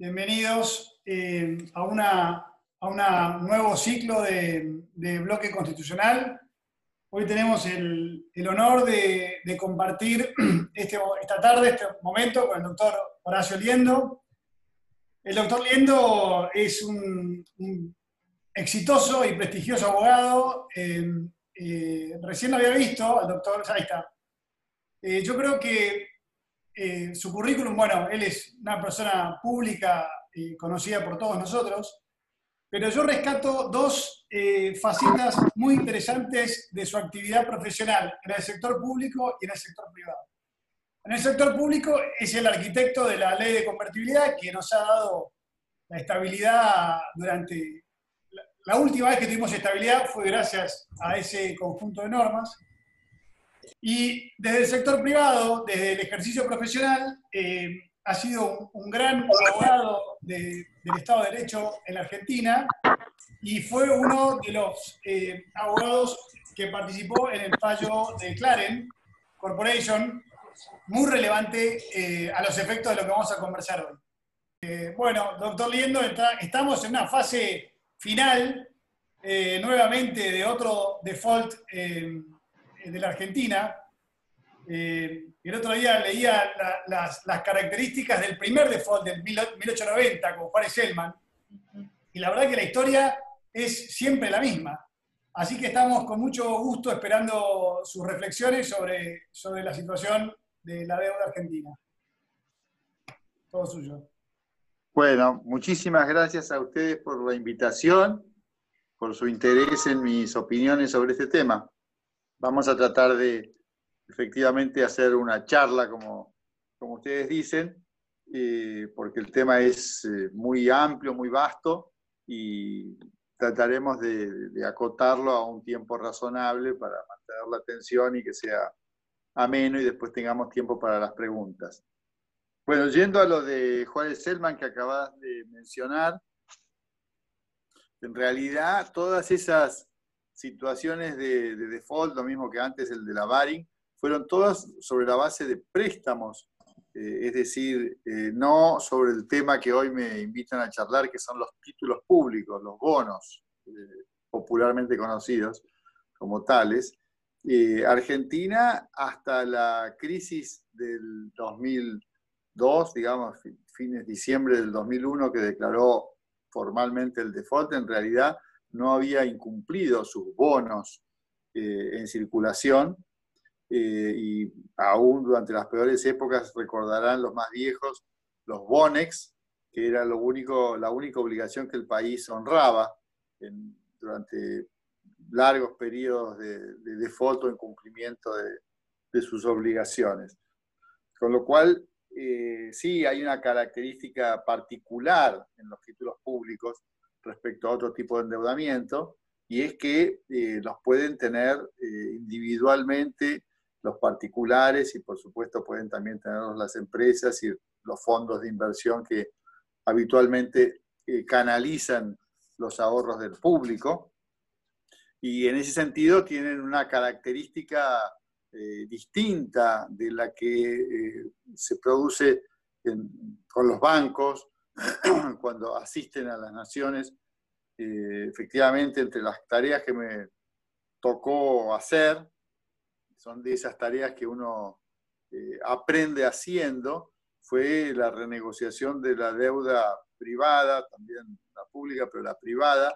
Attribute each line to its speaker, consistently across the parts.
Speaker 1: Bienvenidos eh, a, una, a un nuevo ciclo de, bloque constitucional. Hoy tenemos el, honor de, compartir este, esta tarde, este momento, con el doctor Horacio Liendo. El doctor Liendo es un, exitoso y prestigioso abogado. Eh, eh, recién lo había visto, al doctor, ahí está. yo creo que eh, su currículum, bueno, él es una persona pública conocida por todos nosotros, pero yo rescato dos eh, facetas muy interesantes de su actividad profesional en el sector público y en el sector privado. En el sector público es el arquitecto de la ley de convertibilidad que nos ha dado la estabilidad durante... la última vez que tuvimos estabilidad fue gracias a ese conjunto de normas. Y desde el sector privado, desde el ejercicio profesional, eh, ha sido un, gran abogado del Estado de Derecho en la Argentina y fue uno de los eh, abogados que participó en el fallo de Claren Corporation, muy relevante eh, a los efectos de lo que vamos a conversar hoy. bueno, doctor Liendo, estamos en una fase final nuevamente de otro default de la Argentina. Eh, el otro día leía las, características del primer default del 1890 con Juárez Selman, y la verdad que la historia es siempre la misma. Así que estamos con mucho gusto esperando sus reflexiones sobre, sobre la situación de la deuda argentina. Todo suyo.
Speaker 2: Bueno, muchísimas gracias a ustedes por la invitación, por su interés en mis opiniones sobre este tema vamos a tratar de efectivamente hacer una charla, como, como ustedes dicen, porque el tema es eh, muy amplio, muy vasto, y trataremos de, acotarlo a un tiempo razonable para mantener la atención y que sea ameno y después tengamos tiempo para las preguntas. Bueno, yendo a lo de Juárez Selman que acabas de mencionar, en realidad todas esas situaciones de, default, lo mismo que antes el de la Baring, fueron todas sobre la base de préstamos, eh, es decir, eh, no sobre el tema que hoy me invitan a charlar, que son los títulos públicos, los bonos, eh, popularmente conocidos como tales. Argentina, hasta la crisis del 2002, digamos, fines de diciembre del 2001, que declaró formalmente el default, en realidad no había incumplido sus bonos eh, en circulación eh, y aún durante las peores épocas recordarán los más viejos los bonex, que era lo único, la única obligación que el país honraba durante largos periodos de, de default o incumplimiento de, sus obligaciones. Con lo cual, eh, sí hay una característica particular en los títulos públicos respecto a otro tipo de endeudamiento, y es que eh, los pueden tener eh, individualmente los particulares y por supuesto pueden también tenerlos las empresas y los fondos de inversión que habitualmente eh, canalizan los ahorros del público. Y en ese sentido tienen una característica distinta de la que se produce con los bancos cuando asisten a las naciones, eh, efectivamente entre las tareas que me tocó hacer, son de esas tareas que uno eh, aprende haciendo, fue la renegociación de la deuda privada, también la pública, pero la privada,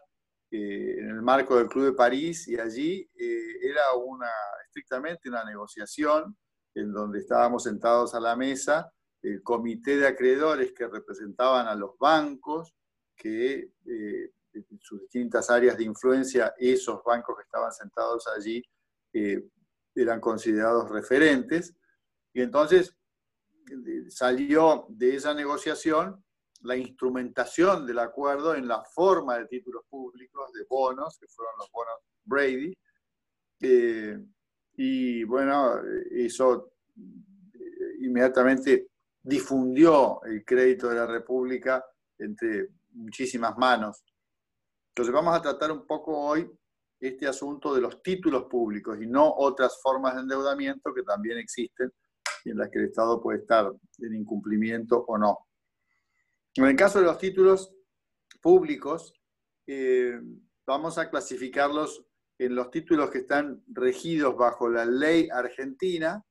Speaker 2: eh, en el marco del Club de París, y allí era una, estrictamente una negociación en donde estábamos sentados a la mesa el comité de acreedores que representaban a los bancos, que eh, en sus distintas áreas de influencia, esos bancos que estaban sentados allí eh, eran considerados referentes. Y entonces eh, salió de esa negociación la instrumentación del acuerdo en la forma de títulos públicos, de bonos, que fueron los bonos Brady. y bueno, eso inmediatamente difundió el crédito de la República entre muchísimas manos. Entonces vamos a tratar un poco hoy este asunto de los títulos públicos y no otras formas de endeudamiento que también existen y en las que el Estado puede estar en incumplimiento o no. En el caso de los títulos públicos, eh, vamos a clasificarlos en los títulos que están regidos bajo la ley argentina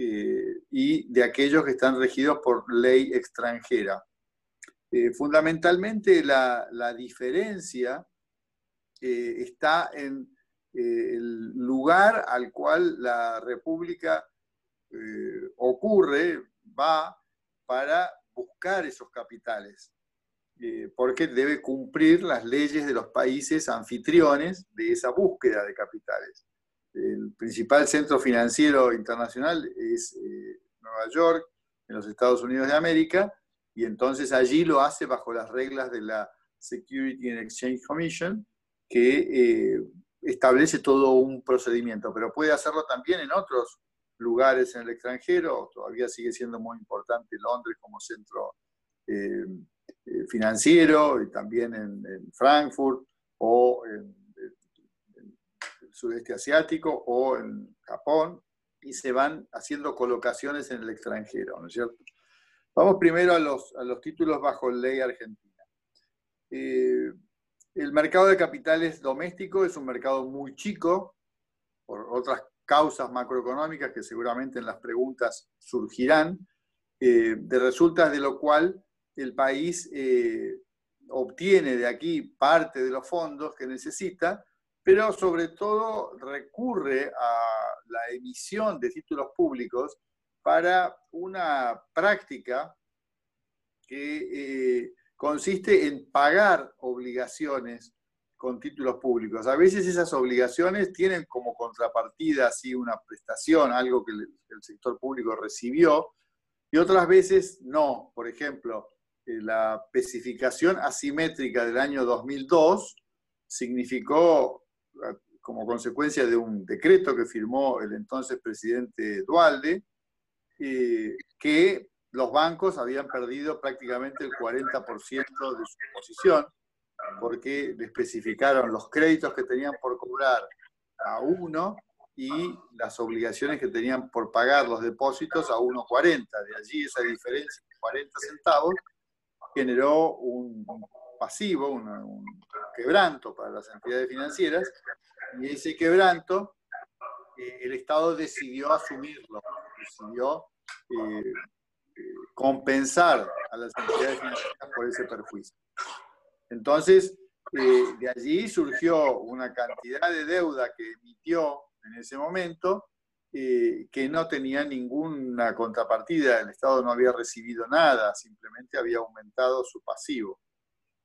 Speaker 2: eh, y de aquellos que están regidos por ley extranjera. Eh, fundamentalmente la, diferencia está en el lugar al cual la República ocurre, va para buscar esos capitales. Eh, porque debe cumplir las leyes de los países anfitriones de esa búsqueda de capitales. El principal centro financiero internacional es eh, Nueva York, en los Estados Unidos de América, y entonces allí lo hace bajo las reglas de la Security and Exchange Commission, que eh, establece todo un procedimiento, pero puede hacerlo también en otros lugares en el extranjero, todavía sigue siendo muy importante Londres como centro eh, financiero y también en, Frankfurt o en, sudeste asiático o en Japón y se van haciendo colocaciones en el extranjero, ¿no es cierto? Vamos primero a los, a los títulos bajo ley argentina. Eh, el mercado de capitales doméstico es un mercado muy chico, por otras causas macroeconómicas que seguramente en las preguntas surgirán, eh, de resultas de lo cual el país eh, obtiene de aquí parte de los fondos que necesita, pero sobre todo recurre a la emisión de títulos públicos para una práctica que eh, consiste en pagar obligaciones con títulos públicos. A veces esas obligaciones tienen como contrapartida así una prestación, algo que el sector público recibió, y otras veces no. Por ejemplo, eh, la especificación asimétrica del año 2002 significó, como consecuencia de un decreto que firmó el entonces presidente Dualde, eh, que los bancos habían perdido prácticamente el 40% de su posición, porque le especificaron los créditos que tenían por cobrar a uno y las obligaciones que tenían por pagar los depósitos a 1,40. De allí esa diferencia de 40 centavos generó un pasivo, un quebranto para las entidades financieras, y ese quebranto eh, el Estado decidió asumirlo, decidió eh, compensar a las entidades financieras por ese perjuicio. Entonces, eh, de allí surgió una cantidad de deuda que emitió en ese momento eh, que no tenía ninguna contrapartida, el Estado no había recibido nada, simplemente había aumentado su pasivo.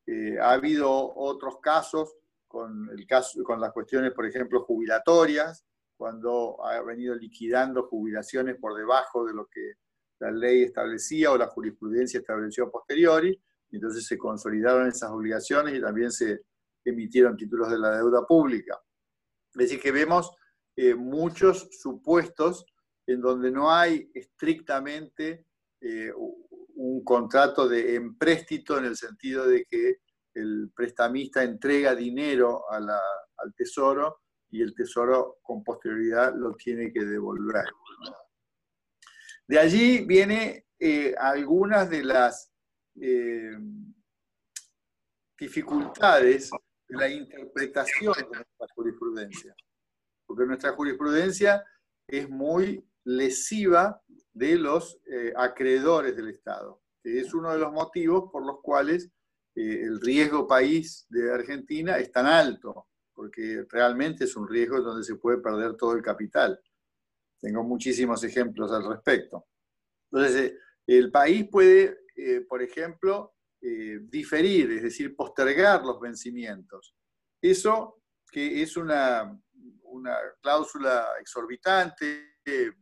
Speaker 2: Eh, ha habido otros casos con, las cuestiones, por ejemplo, jubilatorias, cuando ha venido liquidando jubilaciones por debajo de lo que la ley establecía o la jurisprudencia estableció a posteriori, entonces se consolidaron esas obligaciones y también se emitieron títulos de la deuda pública. Es decir, que vemos eh, muchos supuestos en donde no hay estrictamente eh, un contrato de empréstito en el sentido de que el prestamista entrega dinero al tesoro y el tesoro con posterioridad lo tiene que devolver. De allí viene eh, algunas de las dificultades de la interpretación de nuestra jurisprudencia porque nuestra jurisprudencia es muy lesiva de los eh, acreedores del Estado, que es uno de los motivos por los cuales eh, el riesgo país de Argentina es tan alto, porque realmente es un riesgo donde se puede perder todo el capital. Tengo muchísimos ejemplos al respecto. Entonces, eh, el país puede, por ejemplo, diferir, es decir, postergar los vencimientos. Eso que es una, una cláusula exorbitante que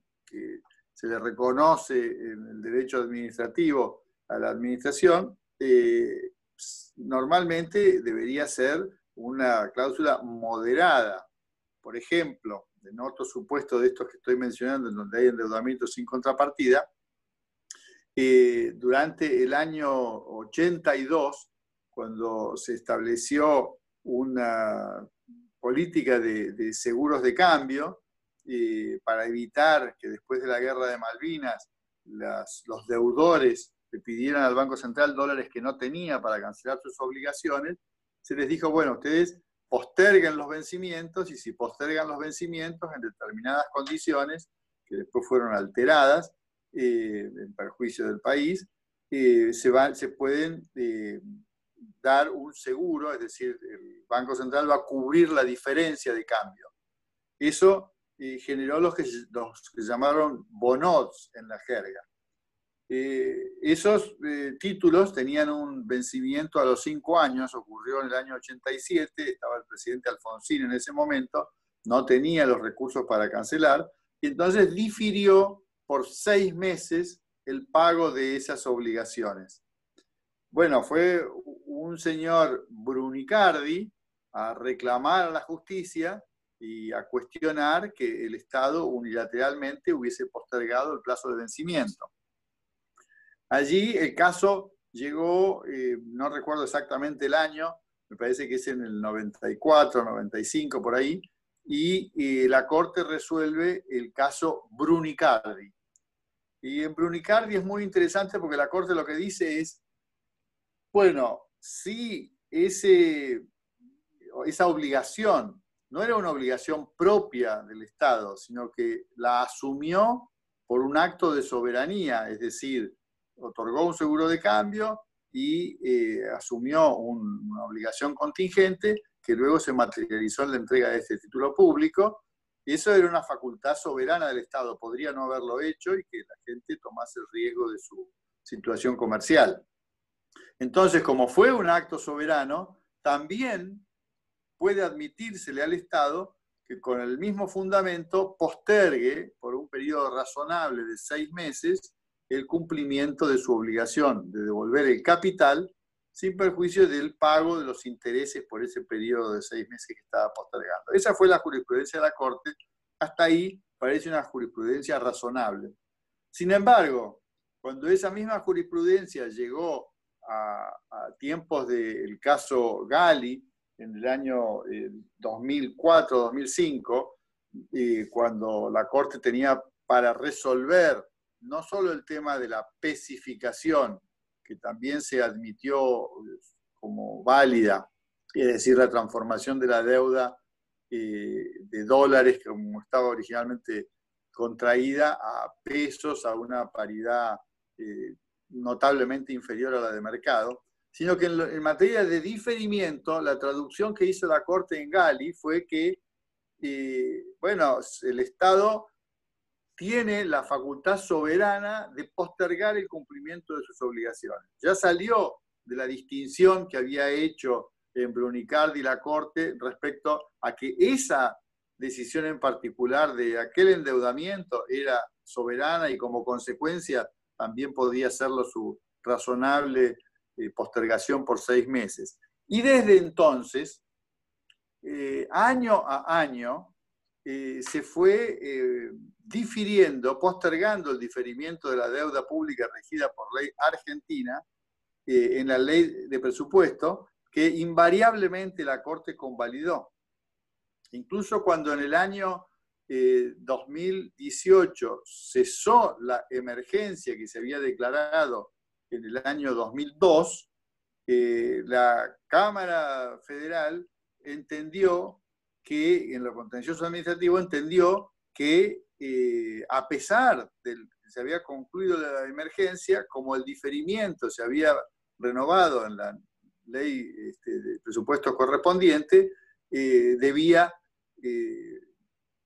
Speaker 2: se le reconoce en el derecho administrativo a la administración, eh, normalmente debería ser una cláusula moderada. Por ejemplo, en otro supuesto de estos que estoy mencionando, en donde hay endeudamiento sin contrapartida, eh, durante el año 82, cuando se estableció una política de, seguros de cambio para evitar que después de la guerra de Malvinas los deudores le pidieran al Banco Central dólares que no tenía para cancelar sus obligaciones, se les dijo, bueno, ustedes posterguen los vencimientos y si postergan los vencimientos en determinadas condiciones, que después fueron alteradas eh, en perjuicio del país, eh, se, se pueden eh, dar un seguro, es decir, el Banco Central va a cubrir la diferencia de cambio. Eso generó los que, los que llamaron bonots en la jerga. Eh, esos eh, títulos tenían un vencimiento a los cinco años, ocurrió en el año 87, estaba el presidente Alfonsín en ese momento, no tenía los recursos para cancelar, y entonces difirió por seis meses el pago de esas obligaciones. Bueno, fue un señor Brunicardi a reclamar a la justicia y a cuestionar que el Estado unilateralmente hubiese postergado el plazo de vencimiento. Allí el caso llegó, eh, no recuerdo exactamente el año, me parece que es en el 94, 95, por ahí, y eh, la Corte resuelve el caso Brunicardi. Y en Brunicardi es muy interesante porque la Corte lo que dice es, bueno, si ese, esa obligación no era una obligación propia del Estado, sino que la asumió por un acto de soberanía, es decir, otorgó un seguro de cambio y eh, asumió una obligación contingente que luego se materializó en la entrega de este título público. Eso era una facultad soberana del Estado, podría no haberlo hecho y que la gente tomase el riesgo de su situación comercial. Entonces, como fue un acto soberano, también puede admitírsele al Estado que con el mismo fundamento postergue por un periodo razonable de seis meses el cumplimiento de su obligación de devolver el capital sin perjuicio del pago de los intereses por ese periodo de seis meses que estaba postergando. Esa fue la jurisprudencia de la Corte. Hasta ahí parece una jurisprudencia razonable. Sin embargo, cuando esa misma jurisprudencia llegó a, tiempos del caso Gali, en el año 2004-2005, eh, cuando la Corte tenía para resolver no solo el tema de la especificación, que también se admitió como válida, es decir, la transformación de la deuda eh, de dólares, como estaba originalmente contraída, a pesos, a una paridad eh, notablemente inferior a la de mercado, sino que en, materia de diferimiento, la traducción que hizo la Corte en Gali fue que, eh, bueno, el Estado tiene la facultad soberana de postergar el cumplimiento de sus obligaciones. Ya salió de la distinción que había hecho en Brunicardi la Corte respecto a que esa decisión en particular de aquel endeudamiento era soberana y como consecuencia también podía serlo su razonable eh, postergación por seis meses. Y desde entonces, eh, año a año, eh, se fue eh, difiriendo, postergando el diferimiento de la deuda pública regida por ley argentina eh, en la ley de presupuesto, que invariablemente la Corte convalidó. Incluso cuando en el año 2018 cesó la emergencia que se había declarado en el año 2002, la Cámara Federal entendió que en lo contencioso administrativo entendió que eh, a pesar de que se había concluido la emergencia, como el diferimiento se había renovado en la ley este, de presupuesto correspondiente, eh, debía eh,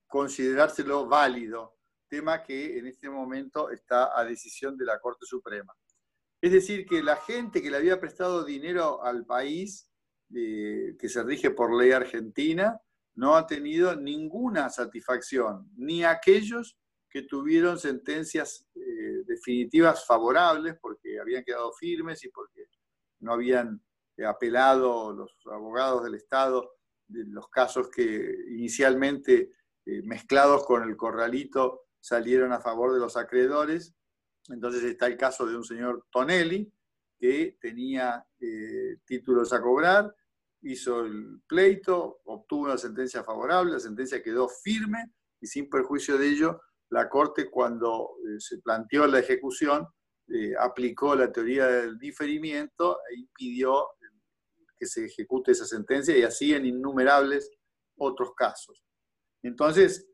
Speaker 2: considerárselo válido, tema que en este momento está a decisión de la Corte Suprema. Es decir, que la gente que le había prestado dinero al país, que se rige por ley argentina, no ha tenido ninguna satisfacción, ni aquellos que tuvieron sentencias eh, definitivas favorables porque habían quedado firmes y porque no habían eh, apelado los abogados del Estado de los casos que inicialmente eh, mezclados con el corralito salieron a favor de los acreedores. Entonces está el caso de un señor Tonelli que tenía títulos a cobrar, hizo el pleito, obtuvo una sentencia favorable, la sentencia quedó firme y sin perjuicio de ello, la Corte cuando eh, se planteó la ejecución eh, aplicó la teoría del diferimiento e impidió que se ejecute esa sentencia y así en innumerables otros casos. Entonces,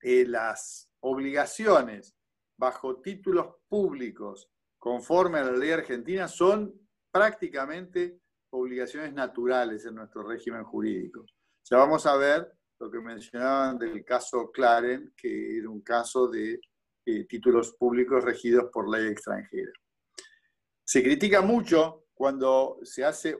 Speaker 2: eh, las obligaciones bajo títulos públicos conforme a la ley argentina son prácticamente obligaciones naturales en nuestro régimen jurídico. Ya vamos a ver lo que mencionaban del caso Claren, que era un caso de eh, títulos públicos regidos por ley extranjera. Se critica mucho cuando se hace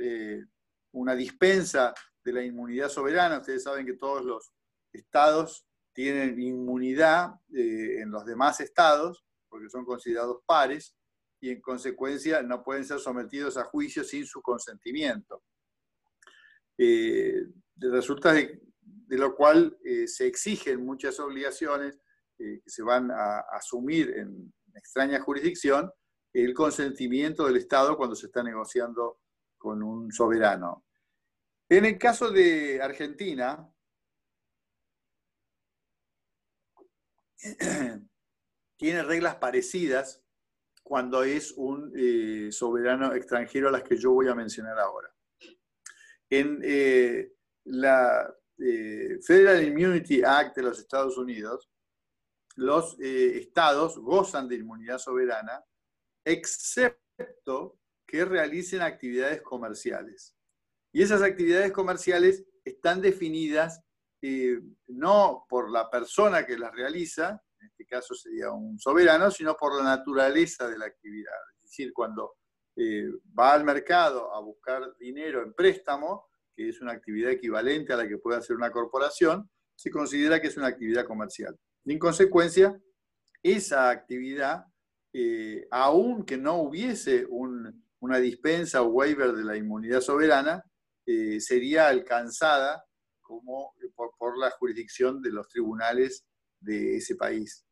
Speaker 2: eh, una dispensa de la inmunidad soberana. Ustedes saben que todos los estados tienen inmunidad eh, en los demás estados, porque son considerados pares, y en consecuencia no pueden ser sometidos a juicio sin su consentimiento. resulta de, de, lo cual se exigen muchas obligaciones que se van a asumir en extraña jurisdicción, el consentimiento del Estado cuando se está negociando con un soberano. En el caso de Argentina, tiene reglas parecidas cuando es un eh, soberano extranjero a las que yo voy a mencionar ahora. En eh, la eh, Federal Immunity Act de los Estados Unidos, los eh, estados gozan de inmunidad soberana, excepto que realicen actividades comerciales. Y esas actividades comerciales están definidas eh, no por la persona que las realiza, caso sería un soberano, sino por la naturaleza de la actividad. Es decir, cuando eh, va al mercado a buscar dinero en préstamo, que es una actividad equivalente a la que puede hacer una corporación, se considera que es una actividad comercial. En consecuencia, esa actividad, eh, aunque no hubiese una dispensa o waiver de la inmunidad soberana, eh, sería alcanzada como, eh, por, la jurisdicción de los tribunales de ese país.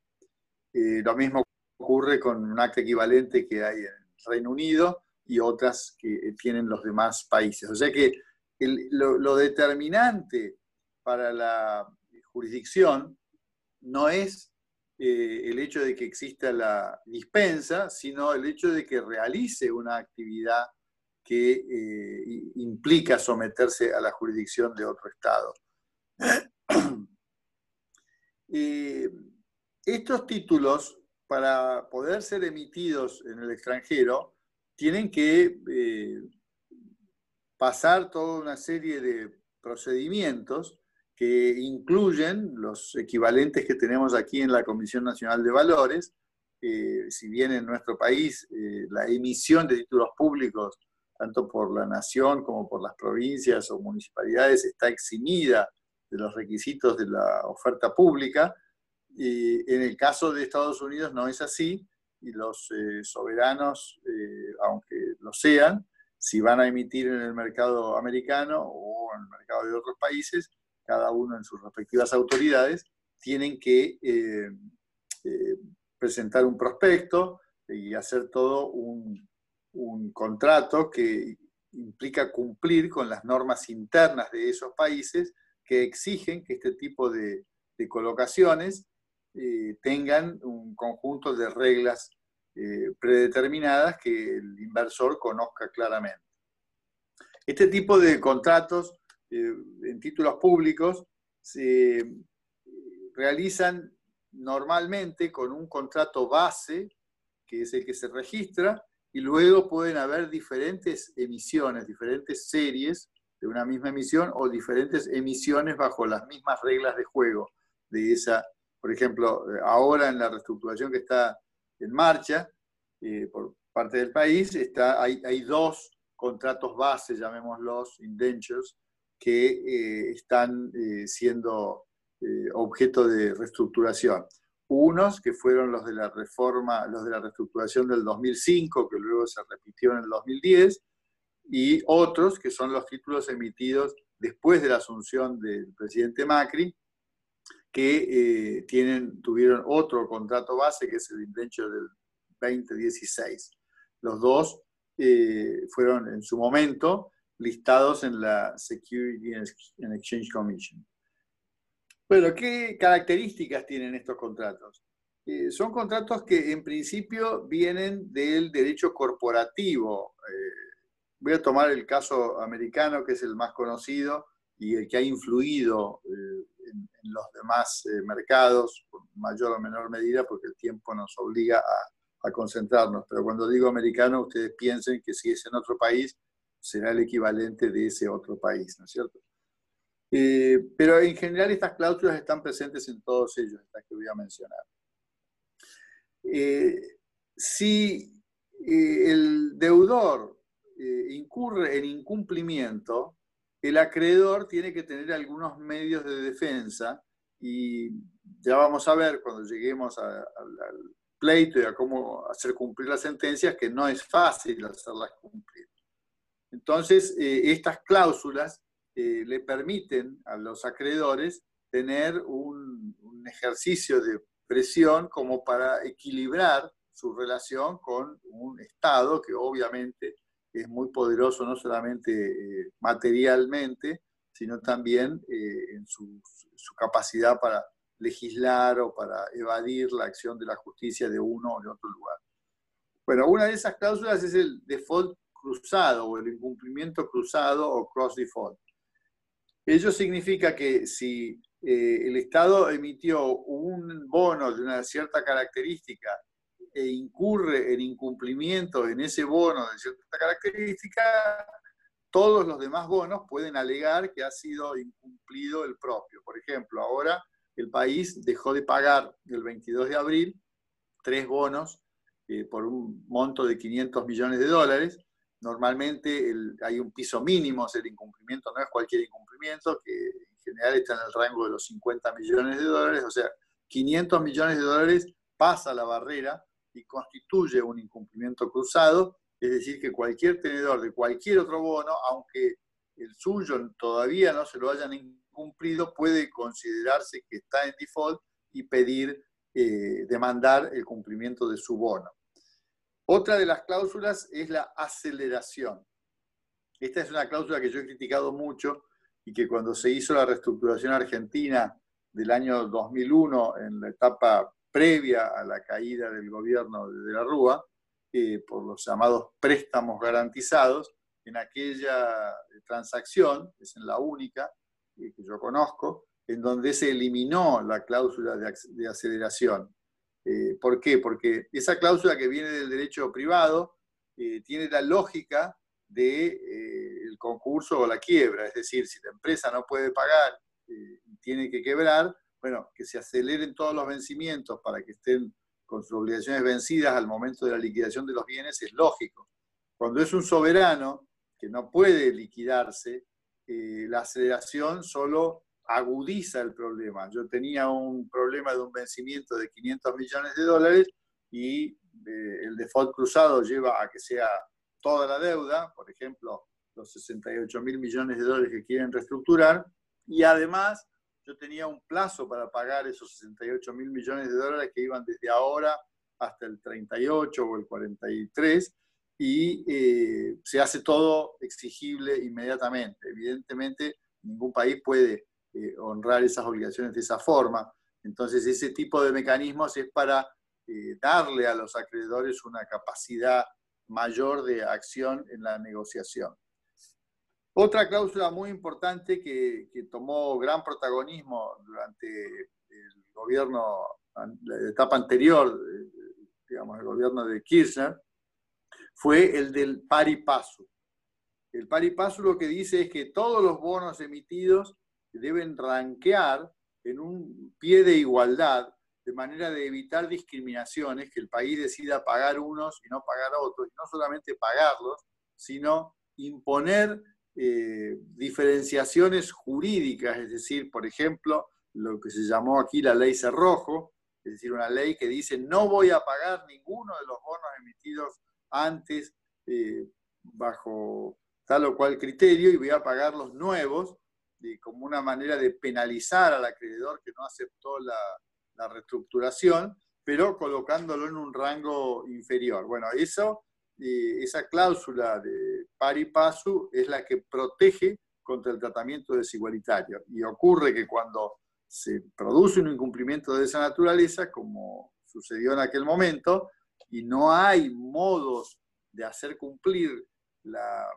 Speaker 2: Lo mismo ocurre con un acta equivalente que hay en el Reino Unido y otras que tienen los demás países. O sea que lo determinante para la jurisdicción no es eh, el hecho de que exista la dispensa, sino el hecho de que realice una actividad que eh, implica someterse a la jurisdicción de otro Estado. Eh, estos títulos, para poder ser emitidos en el extranjero, tienen que pasar toda una serie de procedimientos que incluyen los equivalentes que tenemos aquí en la Comisión Nacional de Valores. Eh, si bien en nuestro país eh, la emisión de títulos públicos, tanto por la nación como por las provincias o municipalidades, está eximida de los requisitos de la oferta pública, y en el caso de Estados Unidos no es así, y los eh, soberanos, aunque lo sean, si van a emitir en el mercado americano o en el mercado de otros países, cada uno en sus respectivas autoridades, tienen que eh, eh, presentar un prospecto y hacer todo un, contrato que implica cumplir con las normas internas de esos países que exigen que este tipo de, colocaciones eh, tengan un conjunto de reglas predeterminadas que el inversor conozca claramente. Este tipo de contratos eh, en títulos públicos se realizan normalmente con un contrato base, que es el que se registra, y luego pueden haber diferentes emisiones, diferentes series de una misma emisión o diferentes emisiones bajo las mismas reglas de juego de esa. Por ejemplo, ahora en la reestructuración que está en marcha eh, por parte del país, está, hay, dos contratos base, llamémoslos indentures, que eh, están eh, siendo eh, objeto de reestructuración. Unos que fueron los de la reforma, los de la reestructuración del 2005, que luego se repitió en el 2010, y otros que son los títulos emitidos después de la asunción del presidente Macri, que tienen, tuvieron otro contrato base, que es el indenture del 2016. Los dos fueron en su momento listados en la Security and Exchange Commission. Bueno, ¿qué características tienen estos contratos? Eh, son contratos que en principio vienen del derecho corporativo. Eh, voy a tomar el caso americano, que es el más conocido y el que ha influido eh, en, los demás mercados, por mayor o menor medida, porque el tiempo nos obliga a, concentrarnos. Pero cuando digo americano, ustedes piensen que si es en otro país, será el equivalente de ese otro país, ¿no es cierto? pero en general estas cláusulas están presentes en todos ellos, estas que voy a mencionar. Eh, si eh, el deudor eh, incurre en incumplimiento, el acreedor tiene que tener algunos medios de defensa y ya vamos a ver cuando lleguemos al pleito y a cómo hacer cumplir las sentencias que no es fácil hacerlas cumplir. Entonces, estas cláusulas le permiten a los acreedores tener un, un ejercicio de presión como para equilibrar su relación con un Estado que obviamente es muy poderoso no solamente eh, materialmente, sino también eh, en su, capacidad para legislar o para evadir la acción de la justicia de uno o de otro lugar. Bueno, una de esas cláusulas es el default cruzado o el incumplimiento cruzado o cross default. Ello significa que si eh, el Estado emitió un bono de una cierta característica e incurre en incumplimiento en ese bono de cierta característica, todos los demás bonos pueden alegar que ha sido incumplido el propio. Por ejemplo, ahora el país dejó de pagar el 22 de abril tres bonos eh, por un monto de 500 millones de dólares. Normalmente hay un piso mínimo, el incumplimiento no es cualquier incumplimiento, que general está en el rango de los 50 millones de dólares, o sea, 500 millones de dólares pasa la barrera y constituye un incumplimiento cruzado, es decir, que cualquier tenedor de cualquier otro bono, aunque el suyo todavía no se lo hayan incumplido, puede considerarse que está en default y pedir, eh, demandar el cumplimiento de su bono. Otra de las cláusulas es la aceleración. Esta es una cláusula que yo he criticado mucho y que cuando se hizo la reestructuración argentina del año 2001, en la etapa previa a la caída del gobierno de, la Rúa, eh, por los llamados préstamos garantizados, en aquella transacción, es en la única eh, que yo conozco, en donde se eliminó la cláusula de, aceleración. Eh, ¿Por qué? Porque esa cláusula que viene del derecho privado tiene la lógica del de, el concurso o la quiebra. Es decir, si la empresa no puede pagar eh, tiene que quebrar, bueno, que se aceleren todos los vencimientos para que estén con sus obligaciones vencidas al momento de la liquidación de los bienes es lógico. Cuando es un soberano que no puede liquidarse, eh, la aceleración solo agudiza el problema. Yo tenía un problema de un vencimiento de 500 millones de dólares y eh, el default cruzado lleva a que sea toda la deuda, por ejemplo, los 68 mil millones de dólares que quieren reestructurar, y además yo tenía un plazo para pagar esos 68 mil millones de dólares que iban desde ahora hasta el 38 o el 43, y eh, se hace todo exigible inmediatamente. Evidentemente, ningún país puede eh, honrar esas obligaciones de esa forma. Entonces, ese tipo de mecanismos es para eh, darle a los acreedores una capacidad mayor de acción en la negociación. Otra cláusula muy importante que, tomó gran protagonismo durante el gobierno, la etapa anterior, digamos, el gobierno de Kirchner, fue el del pari passu. El pari passu lo que dice es que todos los bonos emitidos deben ranquear en un pie de igualdad de manera de evitar discriminaciones, que el país decida pagar unos y no pagar otros, y no solamente pagarlos, sino imponer eh, diferenciaciones jurídicas, es decir, por ejemplo, lo que se llamó aquí la ley Cerrojo, es decir, una ley que dice no voy a pagar ninguno de los bonos emitidos antes eh, bajo tal o cual criterio y voy a pagar los nuevos como una manera de penalizar al acreedor que no aceptó la reestructuración, pero colocándolo en un rango inferior. Bueno, eso, eh, esa cláusula de pari passu es la que protege contra el tratamiento desigualitario. Y ocurre que cuando se produce un incumplimiento de esa naturaleza, como sucedió en aquel momento y no hay modos de hacer cumplir la,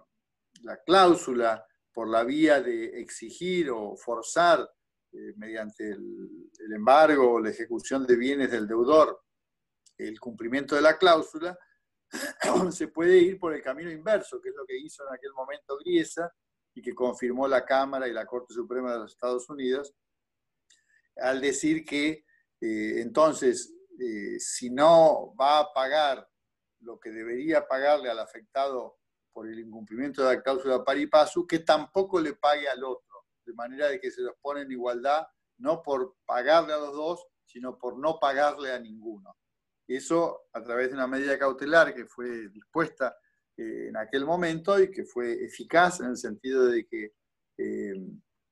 Speaker 2: cláusula por la vía de exigir o forzar eh, mediante el, embargo o la ejecución de bienes del deudor el cumplimiento de la cláusula, se puede ir por el camino inverso, que es lo que hizo en aquel momento Griesa y que confirmó la Cámara y la Corte Suprema de los Estados Unidos, al decir que eh, entonces, eh, si no va a pagar lo que debería pagarle al afectado por el incumplimiento de la cláusula pari passu, que tampoco le pague al otro, de manera de que se los pone en igualdad, no por pagarle a los dos, sino por no pagarle a ninguno. Eso a través de una medida cautelar que fue dispuesta eh, en aquel momento y que fue eficaz en el sentido de que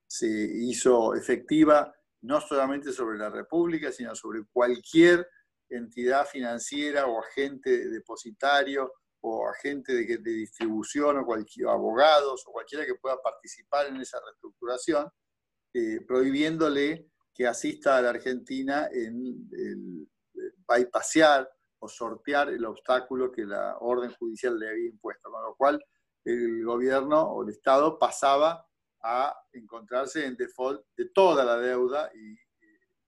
Speaker 2: se hizo efectiva no solamente sobre la República, sino sobre cualquier entidad financiera o agente depositario o agente de, distribución o cualquier abogados o cualquiera que pueda participar en esa reestructuración, eh, prohibiéndole que asista a la Argentina en el, bypassear o sortear el obstáculo que la orden judicial le había impuesto, con lo cual el gobierno o el Estado pasaba a encontrarse en default de toda la deuda y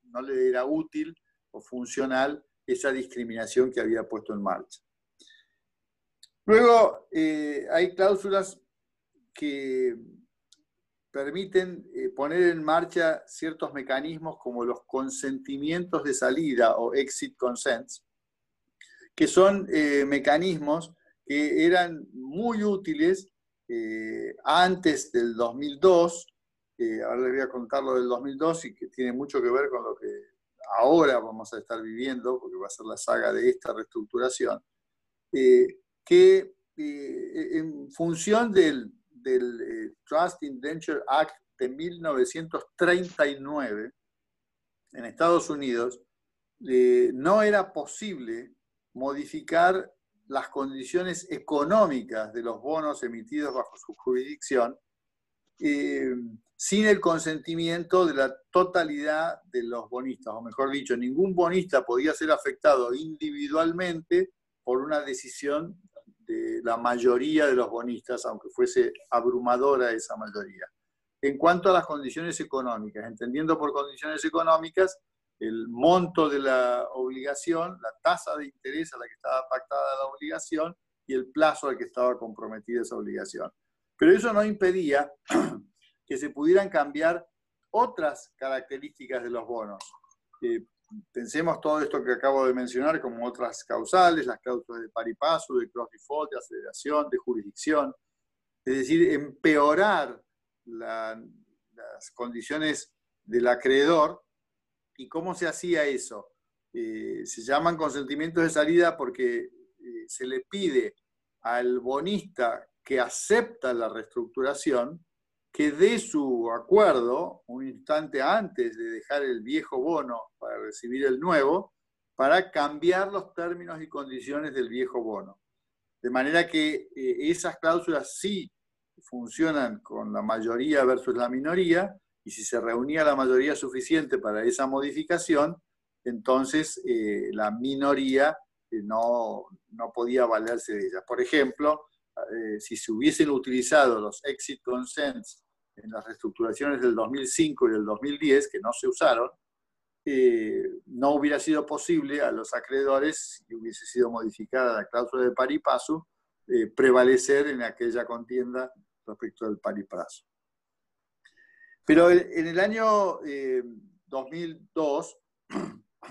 Speaker 2: no le era útil o funcional esa discriminación que había puesto en marcha. Luego, eh, hay cláusulas que permiten eh, poner en marcha ciertos mecanismos como los consentimientos de salida o exit consents, que son eh, mecanismos que eran muy útiles eh, antes del 2002, ahora les voy a contar lo del 2002 y que tiene mucho que ver con lo que ahora vamos a estar viviendo, porque va a ser la saga de esta reestructuración, que en función del, del Trust Indenture Act de 1939 en Estados Unidos, no era posible modificar las condiciones económicas de los bonos emitidos bajo su jurisdicción eh, sin el consentimiento de la totalidad de los bonistas, o mejor dicho, ningún bonista podía ser afectado individualmente por una decisión de la mayoría de los bonistas, aunque fuese abrumadora esa mayoría. En cuanto a las condiciones económicas, entendiendo por condiciones económicas el monto de la obligación, la tasa de interés a la que estaba pactada la obligación y el plazo al que estaba comprometida esa obligación. Pero eso no impedía que se pudieran cambiar otras características de los bonos. Eh, pensemos todo esto que acabo de mencionar como otras causales, las cláusulas de paripaso, de cross default, de aceleración, de jurisdicción. Es decir, empeorar las condiciones del acreedor ¿Y cómo se hacía eso? Eh, se llaman consentimientos de salida porque eh, se le pide al bonista que acepta la reestructuración que dé su acuerdo un instante antes de dejar el viejo bono para recibir el nuevo, para cambiar los términos y condiciones del viejo bono. De manera que eh, esas cláusulas sí funcionan con la mayoría versus la minoría, y si se reunía la mayoría suficiente para esa modificación, entonces eh, la minoría eh, no, no, podía valerse de ella. Por ejemplo, eh, si se hubiesen utilizado los exit consents en las reestructuraciones del 2005 y del 2010, que no se usaron, no hubiera sido posible a los acreedores, si hubiese sido modificada la cláusula de pari passu, prevalecer en aquella contienda respecto del pari passu. Pero en el año 2002 eh,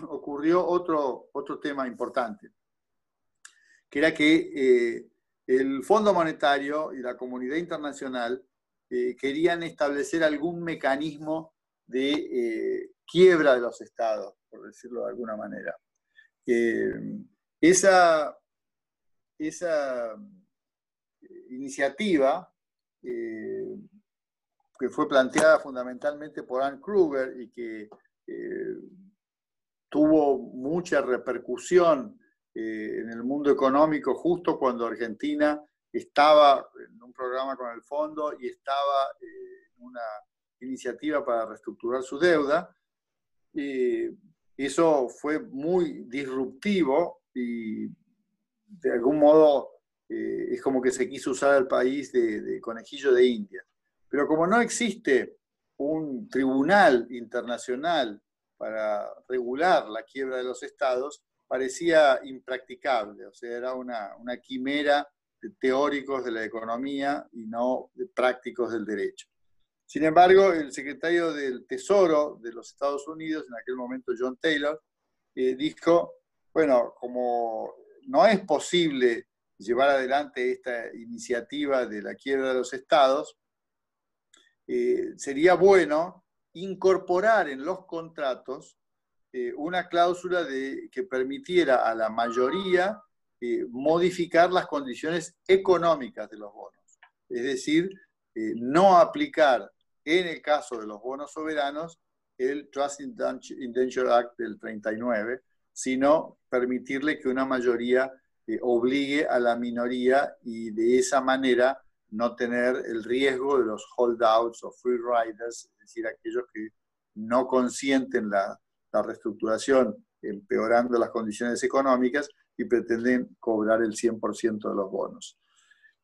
Speaker 2: ocurrió otro, otro tema importante, que era que eh, el Fondo Monetario y la comunidad internacional eh, querían establecer algún mecanismo de quiebra de los estados, por decirlo de alguna manera. esa, esa iniciativa que fue planteada fundamentalmente por Ann Kruger y que eh, tuvo mucha repercusión eh, en el mundo económico justo cuando Argentina estaba en un programa con el fondo y estaba eh, en una iniciativa para reestructurar su deuda. eso fue muy disruptivo y de algún modo eh, es como que se quiso usar al país de, conejillo de India. Pero como no existe un tribunal internacional para regular la quiebra de los estados, parecía impracticable, o sea, era una, una quimera de teóricos de la economía y no de prácticos del derecho. Sin embargo, el secretario del Tesoro de los Estados Unidos, en aquel momento John Taylor, eh, dijo, bueno, como no es posible llevar adelante esta iniciativa de la quiebra de los estados, eh, sería bueno incorporar en los contratos eh, una cláusula de, que permitiera a la mayoría eh, modificar las condiciones económicas de los bonos. Es decir, no aplicar en el caso de los bonos soberanos el Trust Indenture Act del 39, sino permitirle que una mayoría obligue a la minoría y de esa manera no tener el riesgo de los holdouts o free riders, es decir, aquellos que no consienten la, la reestructuración empeorando las condiciones económicas y pretenden cobrar el 100% de los bonos.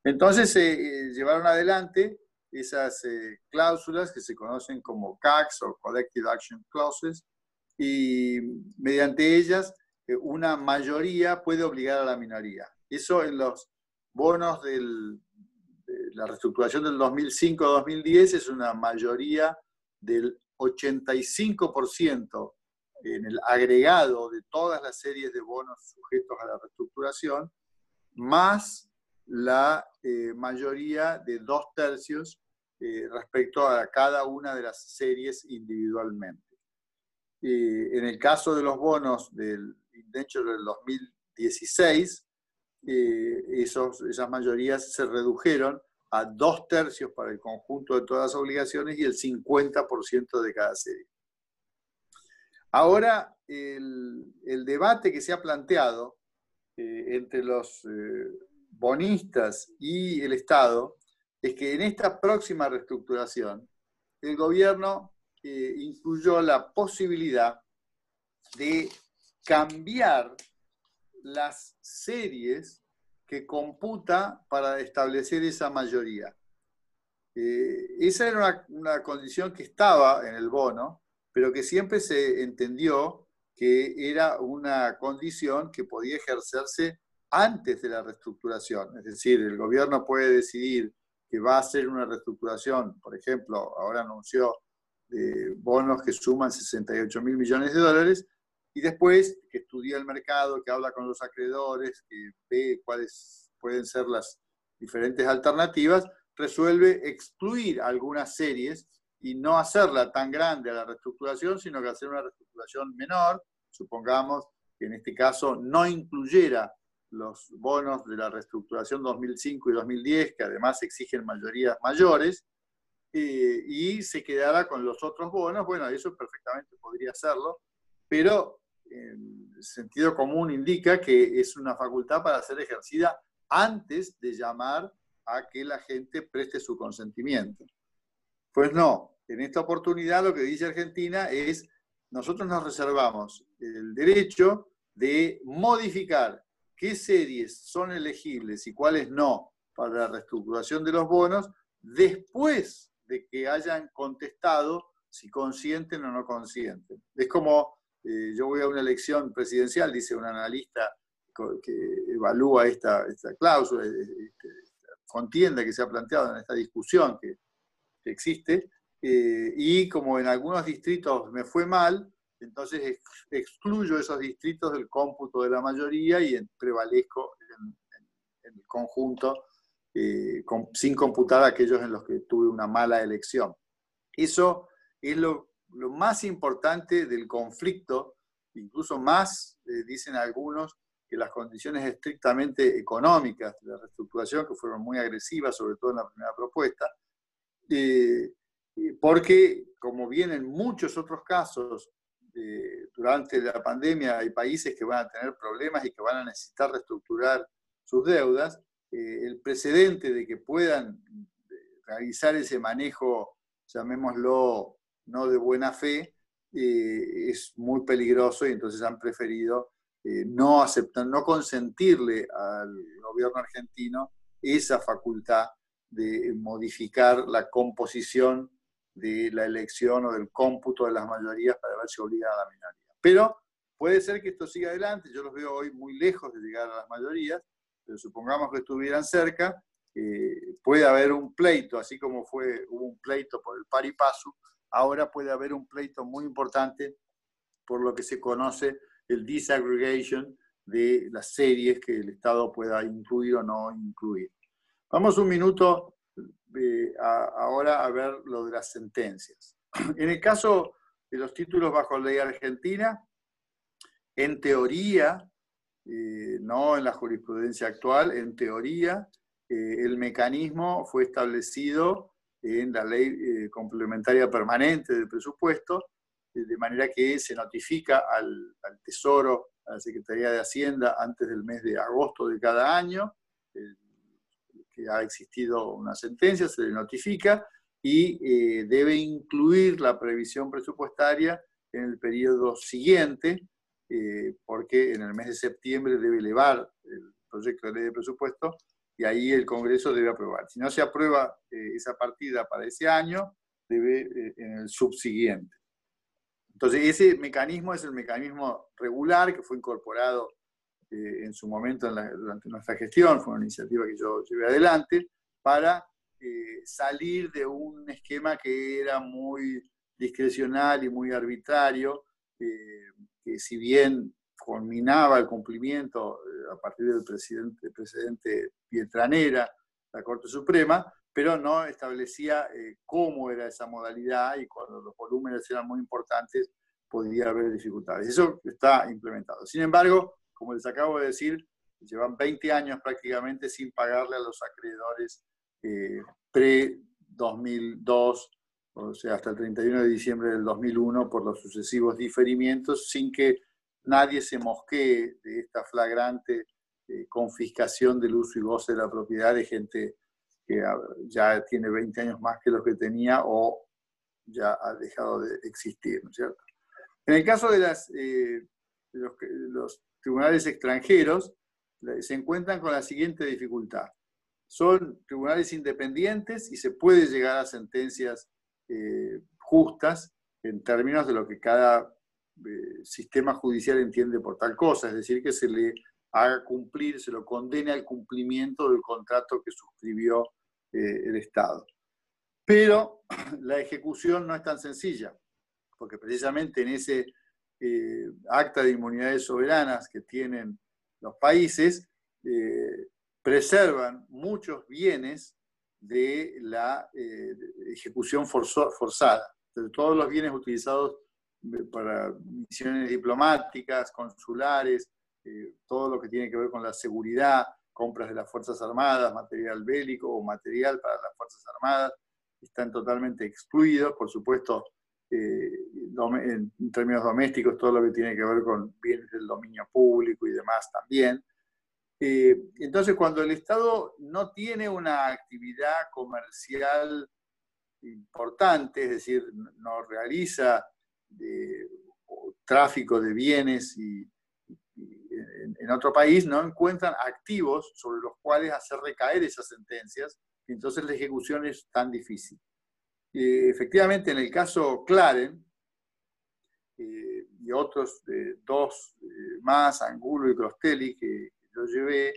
Speaker 2: Entonces se eh, llevaron adelante esas eh, cláusulas que se conocen como CACs o Collective Action Clauses y mediante ellas una mayoría puede obligar a la minoría. Eso en los bonos de la reestructuración del 2005-2010 es una mayoría del 85% en el agregado de todas las series de bonos sujetos a la reestructuración, más la eh, mayoría de dos tercios eh, respecto a cada una de las series individualmente. Eh, en el caso de los bonos del indenture del 2016, eh, esas mayorías se redujeron a dos tercios para el conjunto de todas las obligaciones y el 50% de cada serie. Ahora, el, debate que se ha planteado eh, entre los eh, bonistas y el Estado es que en esta próxima reestructuración el gobierno incluyó la posibilidad de cambiar las series que computa para establecer esa mayoría. Eh, esa era una, condición que estaba en el bono, pero que siempre se entendió que era una condición que podía ejercerse antes de la reestructuración. Es decir, el gobierno puede decidir que va a hacer una reestructuración, por ejemplo, ahora anunció bonos que suman 68 mil millones de dólares, y después que estudia el mercado, que habla con los acreedores, que ve cuáles pueden ser las diferentes alternativas, resuelve excluir algunas series y no hacerla tan grande a la reestructuración, sino que hacer una reestructuración menor, supongamos que en este caso no incluyera los bonos de la reestructuración 2005 y 2010, que además exigen mayorías mayores, eh, y se quedara con los otros bonos, bueno, eso perfectamente podría hacerlo, pero el sentido común indica que es una facultad para ser ejercida antes de llamar a que la gente preste su consentimiento. Pues no, en esta oportunidad lo que dice Argentina es, nosotros nos reservamos el derecho de modificar qué series son elegibles y cuáles no para la reestructuración de los bonos después de que hayan contestado si consienten o no consienten. Es como eh, yo voy a una elección presidencial, dice un analista que evalúa esta, esta cláusula, eh, este, esta contienda que se ha planteado en esta discusión que, existe, eh, y como en algunos distritos me fue mal, entonces excluyo esos distritos del cómputo de la mayoría y prevalezco en, el conjunto sin computar aquellos en los que tuve una mala elección. Eso es lo lo más importante del conflicto, incluso más, eh, dicen algunos, que las condiciones estrictamente económicas de la reestructuración, que fueron muy agresivas, sobre todo en la primera propuesta, eh, porque, como vienen muchos otros casos, eh, durante la pandemia hay países que van a tener problemas y que van a necesitar reestructurar sus deudas, el precedente de que puedan realizar ese manejo, llamémoslo, no de buena fe, eh, es muy peligroso y entonces han preferido eh, no aceptar, no consentirle al gobierno argentino esa facultad de modificar la composición de la elección o del cómputo de las mayorías para ver si obliga a la minoría. Pero puede ser que esto siga adelante, yo los veo hoy muy lejos de llegar a las mayorías, pero supongamos que estuvieran cerca, eh, puede haber un pleito, así como fue, un pleito por el paripasu, ahora puede haber un pleito muy importante por lo que se conoce el disaggregation de las series que el Estado pueda incluir o no incluir. Vamos un minuto eh, ahora a ver lo de las sentencias. En el caso de los títulos bajo ley argentina, en teoría, eh, no en la jurisprudencia actual, en teoría, eh, el mecanismo fue establecido en la ley eh, complementaria permanente del presupuesto, de manera que se notifica al, Tesoro, a la Secretaría de Hacienda, antes del mes de agosto de cada año, que ha existido una sentencia, se le notifica y debe incluir la previsión presupuestaria en el periodo siguiente, porque en el mes de septiembre debe elevar el proyecto de ley de presupuesto y ahí el Congreso debe aprobar. Si no se aprueba eh, esa partida para ese año, debe eh, en el subsiguiente. Entonces, ese mecanismo es el mecanismo regular que fue incorporado eh, en su momento durante nuestra gestión, fue una iniciativa que yo llevé adelante, para salir de un esquema que era muy discrecional y muy arbitrario, que si bien culminaba el cumplimiento eh, a partir del presidente, presidente Pietranera, la Corte Suprema, pero no establecía eh, cómo era esa modalidad y cuando los volúmenes eran muy importantes podía haber dificultades. Eso está implementado. Sin embargo, como les acabo de decir, llevan 20 años prácticamente sin pagarle a los acreedores eh, pre-2002, o sea, hasta el 31 de diciembre del 2001, por los sucesivos diferimientos, sin que nadie se mosquee de esta flagrante eh, confiscación del uso y goce de la propiedad de gente que ya tiene 20 años más que los que tenía o ya ha dejado de existir, ¿no es cierto? En el caso de, las, eh, los, tribunales extranjeros, se encuentran con la siguiente dificultad. Son tribunales independientes y se puede llegar a sentencias eh, justas en términos de lo que cada eh, sistema judicial entiende por tal cosa, es decir, que se le haga cumplir, se lo condene al cumplimiento del contrato que suscribió eh, el Estado. Pero la ejecución no es tan sencilla, porque precisamente en ese eh, acta de inmunidades soberanas que tienen los países, preservan muchos bienes de la ejecución forzada, todos los bienes utilizados para misiones diplomáticas, consulares, eh, todo lo que tiene que ver con la seguridad, compras de las Fuerzas Armadas, material bélico o material para las Fuerzas Armadas, están totalmente excluidos, por supuesto, eh, en términos domésticos, todo lo que tiene que ver con bienes del dominio público y demás también. Eh, entonces, cuando el Estado no tiene una actividad comercial importante, es decir, no realiza de tráfico de bienes y, en, otro país no encuentran activos sobre los cuales hacer recaer esas sentencias, y entonces la ejecución es tan difícil. Efectivamente, en el caso Claren eh, y otros dos eh, más, Angulo y Crostelli, que, yo llevé,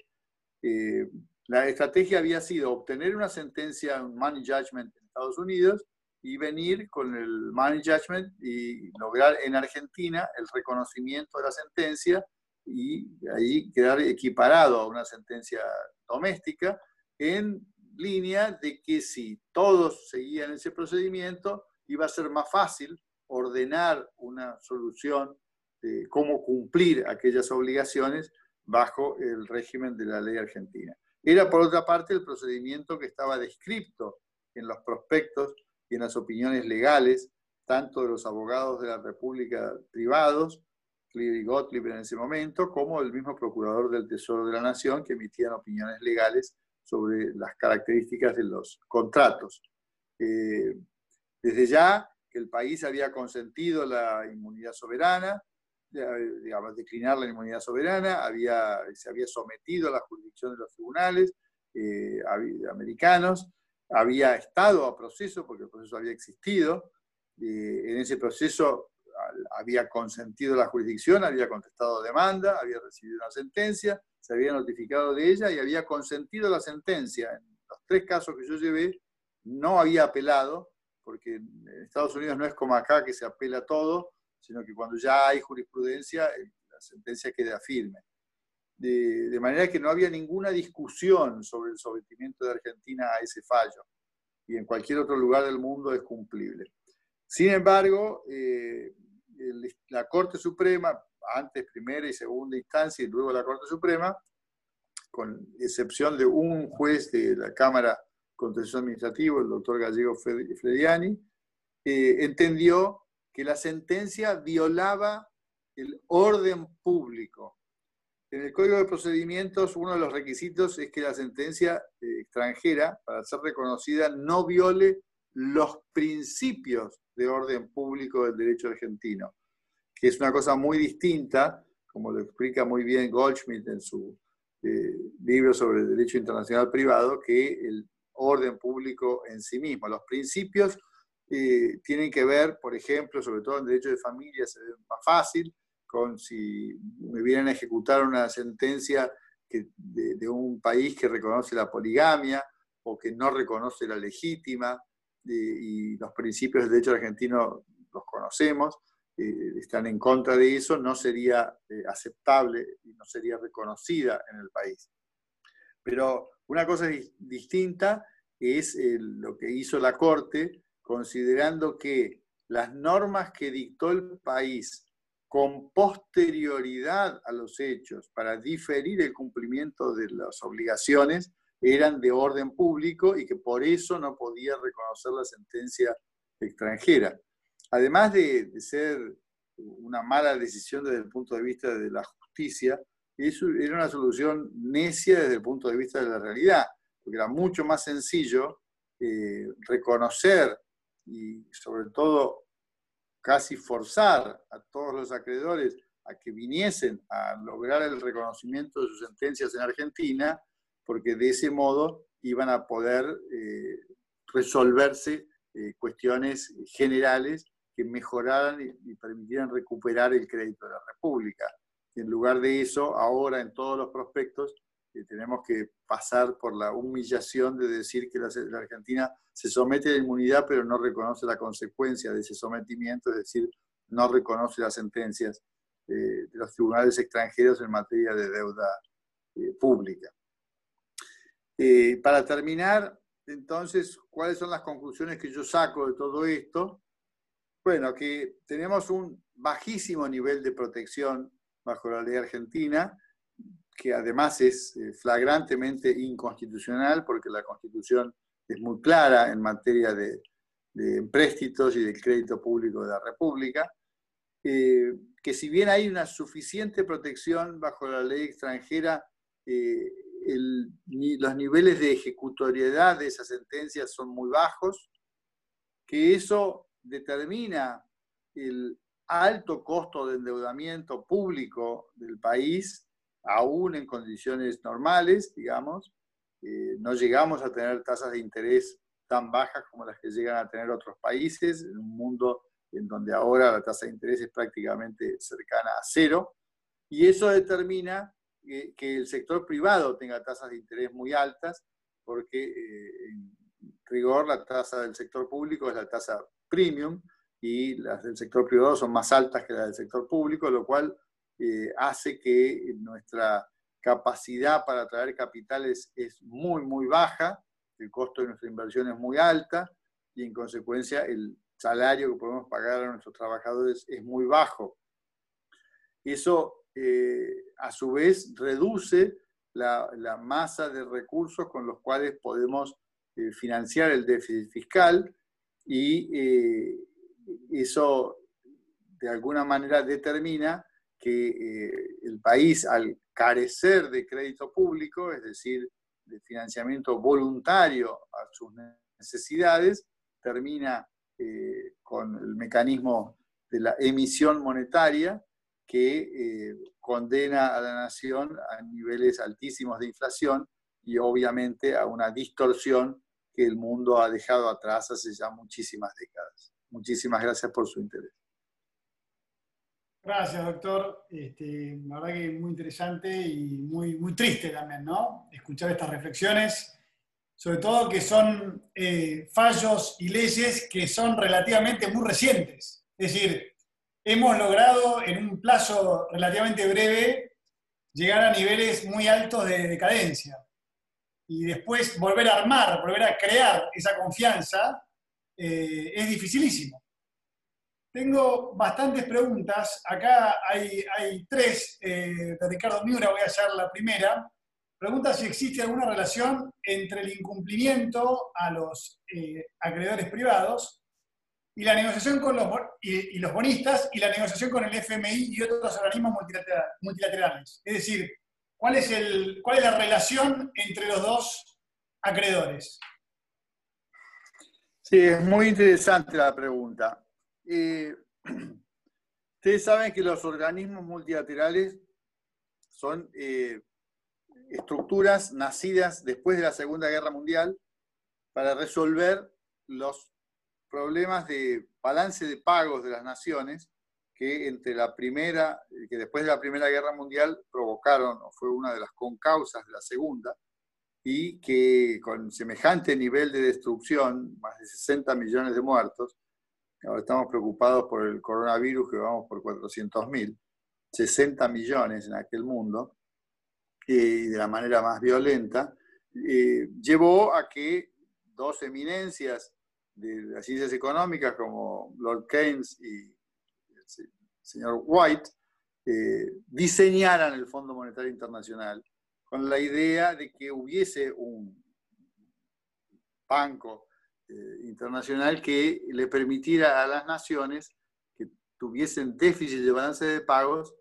Speaker 2: eh, la estrategia había sido obtener una sentencia, un money judgment en Estados Unidos, y venir con el money judgment y lograr en Argentina el reconocimiento de la sentencia y ahí quedar equiparado a una sentencia doméstica en línea de que si todos seguían ese procedimiento iba a ser más fácil ordenar una solución de cómo cumplir aquellas obligaciones bajo el régimen de la ley argentina. Era por otra parte el procedimiento que estaba descrito en los prospectos y en las opiniones legales, tanto de los abogados de la República privados, Cleary Gottlieb en ese momento, como del mismo procurador del Tesoro de la Nación, que emitían opiniones legales sobre las características de los contratos. Eh, desde ya que el país había consentido la inmunidad soberana, digamos, declinar la inmunidad soberana, había, se había sometido a la jurisdicción de los tribunales eh, americanos, había estado a proceso, porque el proceso había existido, en ese proceso había consentido la jurisdicción, había contestado demanda, había recibido una sentencia, se había notificado de ella y había consentido la sentencia. En los tres casos que yo llevé, no había apelado, porque en Estados Unidos no es como acá que se apela todo, sino que cuando ya hay jurisprudencia, la sentencia queda firme. De, de, manera que no había ninguna discusión sobre el sometimiento de Argentina a ese fallo, y en cualquier otro lugar del mundo es cumplible. Sin embargo, eh, la Corte Suprema, antes primera y segunda instancia y luego la Corte Suprema, con excepción de un juez de la Cámara Contencioso Administrativo, el doctor Gallego Frediani, eh, entendió que la sentencia violaba el orden público. En el Código de Procedimientos, uno de los requisitos es que la sentencia eh, extranjera, para ser reconocida, no viole los principios de orden público del derecho argentino, que es una cosa muy distinta, como lo explica muy bien Goldschmidt en su eh, libro sobre el derecho internacional privado, que el orden público en sí mismo. Los principios eh, tienen que ver, por ejemplo, sobre todo en derecho de familia, es más fácil, con si me vienen a ejecutar una sentencia que, de, un país que reconoce la poligamia o que no reconoce la legítima, y los principios del derecho argentino los conocemos, eh, están en contra de eso, no sería eh, aceptable y no sería reconocida en el país. Pero una cosa distinta es lo que hizo la Corte, considerando que las normas que dictó el país con posterioridad a los hechos para diferir el cumplimiento de las obligaciones eran de orden público y que por eso no podía reconocer la sentencia extranjera. Además de, ser una mala decisión desde el punto de vista de la justicia, eso era una solución necia desde el punto de vista de la realidad, porque era mucho más sencillo eh, reconocer y sobre todo casi forzar a todos los acreedores a que viniesen a lograr el reconocimiento de sus sentencias en Argentina, porque de ese modo iban a poder eh, resolverse eh, cuestiones generales que mejoraran y, permitieran recuperar el crédito de la República. en lugar de eso, ahora en todos los prospectos eh, tenemos que pasar por la humillación de decir que la, Argentina se somete a la inmunidad pero no reconoce la consecuencia de ese sometimiento, es decir, no reconoce las sentencias de los tribunales extranjeros en materia de deuda pública. Eh, para terminar, entonces, ¿cuáles son las conclusiones que yo saco de todo esto? Bueno, que tenemos un bajísimo nivel de protección bajo la ley argentina, que además es eh, flagrantemente inconstitucional, porque la constitución es muy clara en materia de, de empréstitos y del crédito público de la República, eh, que si bien hay una suficiente protección bajo la ley extranjera, los niveles de ejecutoriedad de esas sentencias son muy bajos, que eso determina el alto costo de endeudamiento público del país, aún en condiciones normales, digamos. Eh, no llegamos a tener tasas de interés tan bajas como las que llegan a tener otros países, en un mundo en donde ahora la tasa de interés es prácticamente cercana a cero, y eso determina que, el sector privado tenga tasas de interés muy altas, porque eh, en rigor la tasa del sector público es la tasa premium y las del sector privado son más altas que las del sector público, lo cual eh, hace que nuestra capacidad para atraer capitales es muy, muy baja, el costo de nuestra inversión es muy alta y en consecuencia el salario que podemos pagar a nuestros trabajadores es muy bajo. Eso eh, a su vez reduce la, masa de recursos con los cuales podemos eh, financiar el déficit fiscal y eh, eso de alguna manera determina que el país al carecer de crédito público, es decir, de financiamiento voluntario a sus necesidades, termina con el mecanismo de la emisión monetaria que eh, condena a la nación a niveles altísimos de inflación y obviamente a una distorsión que el mundo ha dejado atrás hace ya muchísimas décadas. Muchísimas gracias por su interés.
Speaker 1: Gracias, doctor. Este, la verdad que muy interesante y muy, muy triste también, ¿no? Escuchar estas reflexiones, sobre todo que son eh, fallos y leyes que son relativamente muy recientes. Es decir, hemos logrado en un plazo relativamente breve llegar a niveles muy altos de decadencia. Y después volver a armar, volver a crear esa confianza eh, es dificilísimo. Tengo bastantes preguntas. Acá hay, hay tres eh, de Ricardo Miura, voy a hacer la primera. Pregunta si existe alguna relación entre el incumplimiento a los eh, acreedores privados y la negociación con los, y, los bonistas y la negociación con el FMI y otros organismos multilaterales. Es decir, ¿cuál es, el, ¿cuál es la relación entre los dos acreedores?
Speaker 2: Sí, es muy interesante la pregunta. Eh, ustedes saben que los organismos multilaterales son eh, estructuras nacidas después de la Segunda Guerra Mundial para resolver los problemas de balance de pagos de las naciones que entre la primera, que después de la Primera Guerra Mundial provocaron, o fue una de las concausas de la Segunda, y que con semejante nivel de destrucción, más de 60 millones de muertos, Ahora estamos preocupados por el coronavirus que vamos por 400.000, 60 millones en aquel mundo, y de la manera más violenta, eh, llevó a que dos eminencias de las ciencias económicas como Lord Keynes y señor White eh, diseñaran el Fondo Monetario Internacional con la idea de que hubiese un banco eh, internacional que le permitiera a las naciones que tuviesen déficit de balance de pagos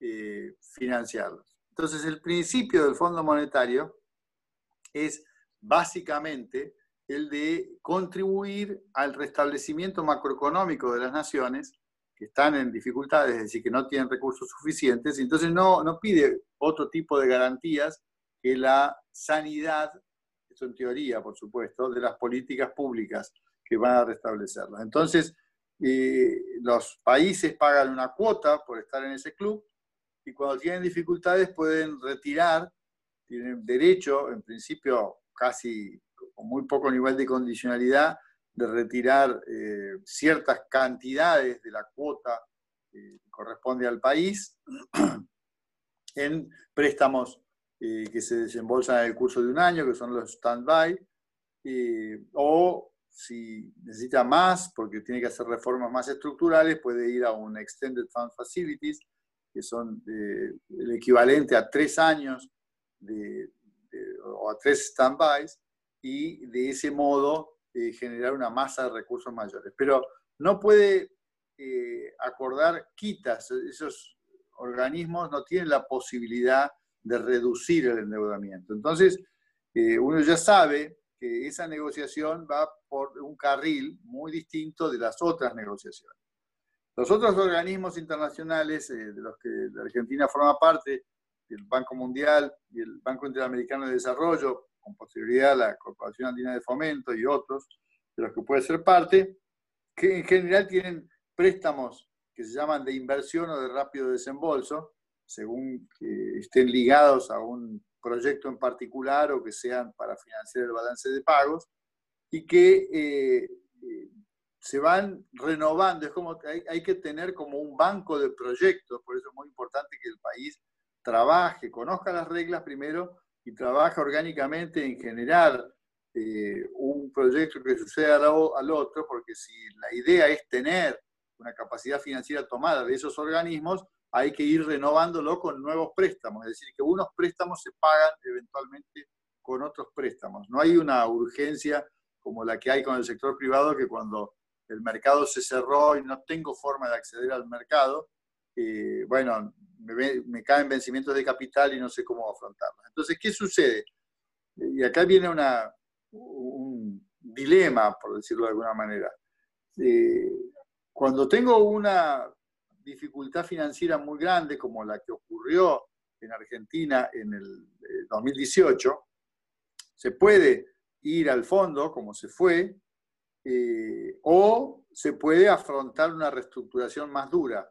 Speaker 2: eh, financiarlos. Entonces, el principio del Fondo Monetario es básicamente el de contribuir al restablecimiento macroeconómico de las naciones que están en dificultades, es decir, que no tienen recursos suficientes, entonces no, no pide otro tipo de garantías que la sanidad en teoría, por supuesto, de las políticas públicas que van a restablecerlas. Entonces, eh, los países pagan una cuota por estar en ese club y cuando tienen dificultades pueden retirar, tienen derecho, en principio casi con muy poco nivel de condicionalidad, de retirar eh, ciertas cantidades de la cuota que corresponde al país en préstamos eh, que se desembolsan en el curso de un año, que son los stand-by, eh, o si necesita más, porque tiene que hacer reformas más estructurales, puede ir a un Extended Fund Facilities, que son eh, el equivalente a tres años de, o a tres stand-bys, y de ese modo generar una masa de recursos mayores. Pero no puede acordar quitas, esos organismos no tienen la posibilidad de reducir el endeudamiento. Entonces, eh, uno ya sabe que esa negociación va por un carril muy distinto de las otras negociaciones. Los otros organismos internacionales eh, de los que la Argentina forma parte, el Banco Mundial y el Banco Interamericano de Desarrollo, con posterioridad la Corporación Andina de Fomento y otros de los que puede ser parte, que en general tienen préstamos que se llaman de inversión o de rápido desembolso, según que estén ligados a un proyecto en particular o que sean para financiar el balance de pagos y que eh, eh, se van renovando. Es como hay, hay, que tener como un banco de proyectos, por eso es muy importante que el país trabaje, conozca las reglas primero y trabaje orgánicamente en generar eh, un proyecto que suceda al otro, porque si la idea es tener una capacidad financiera tomada de esos organismos, hay que ir renovándolo con nuevos préstamos, es decir, que unos préstamos se pagan eventualmente con otros préstamos. No hay una urgencia como la que hay con el sector privado, que cuando el mercado se cerró y no tengo forma de acceder al mercado, eh, bueno, me, caen vencimientos de capital y no sé cómo afrontarlos. Entonces, ¿qué sucede? Y acá viene un dilema, por decirlo de alguna manera. Eh, cuando tengo una dificultad financiera muy grande como la que ocurrió en Argentina en el 2018, eh, se puede ir al fondo, como se fue, eh, o se puede afrontar una reestructuración más dura.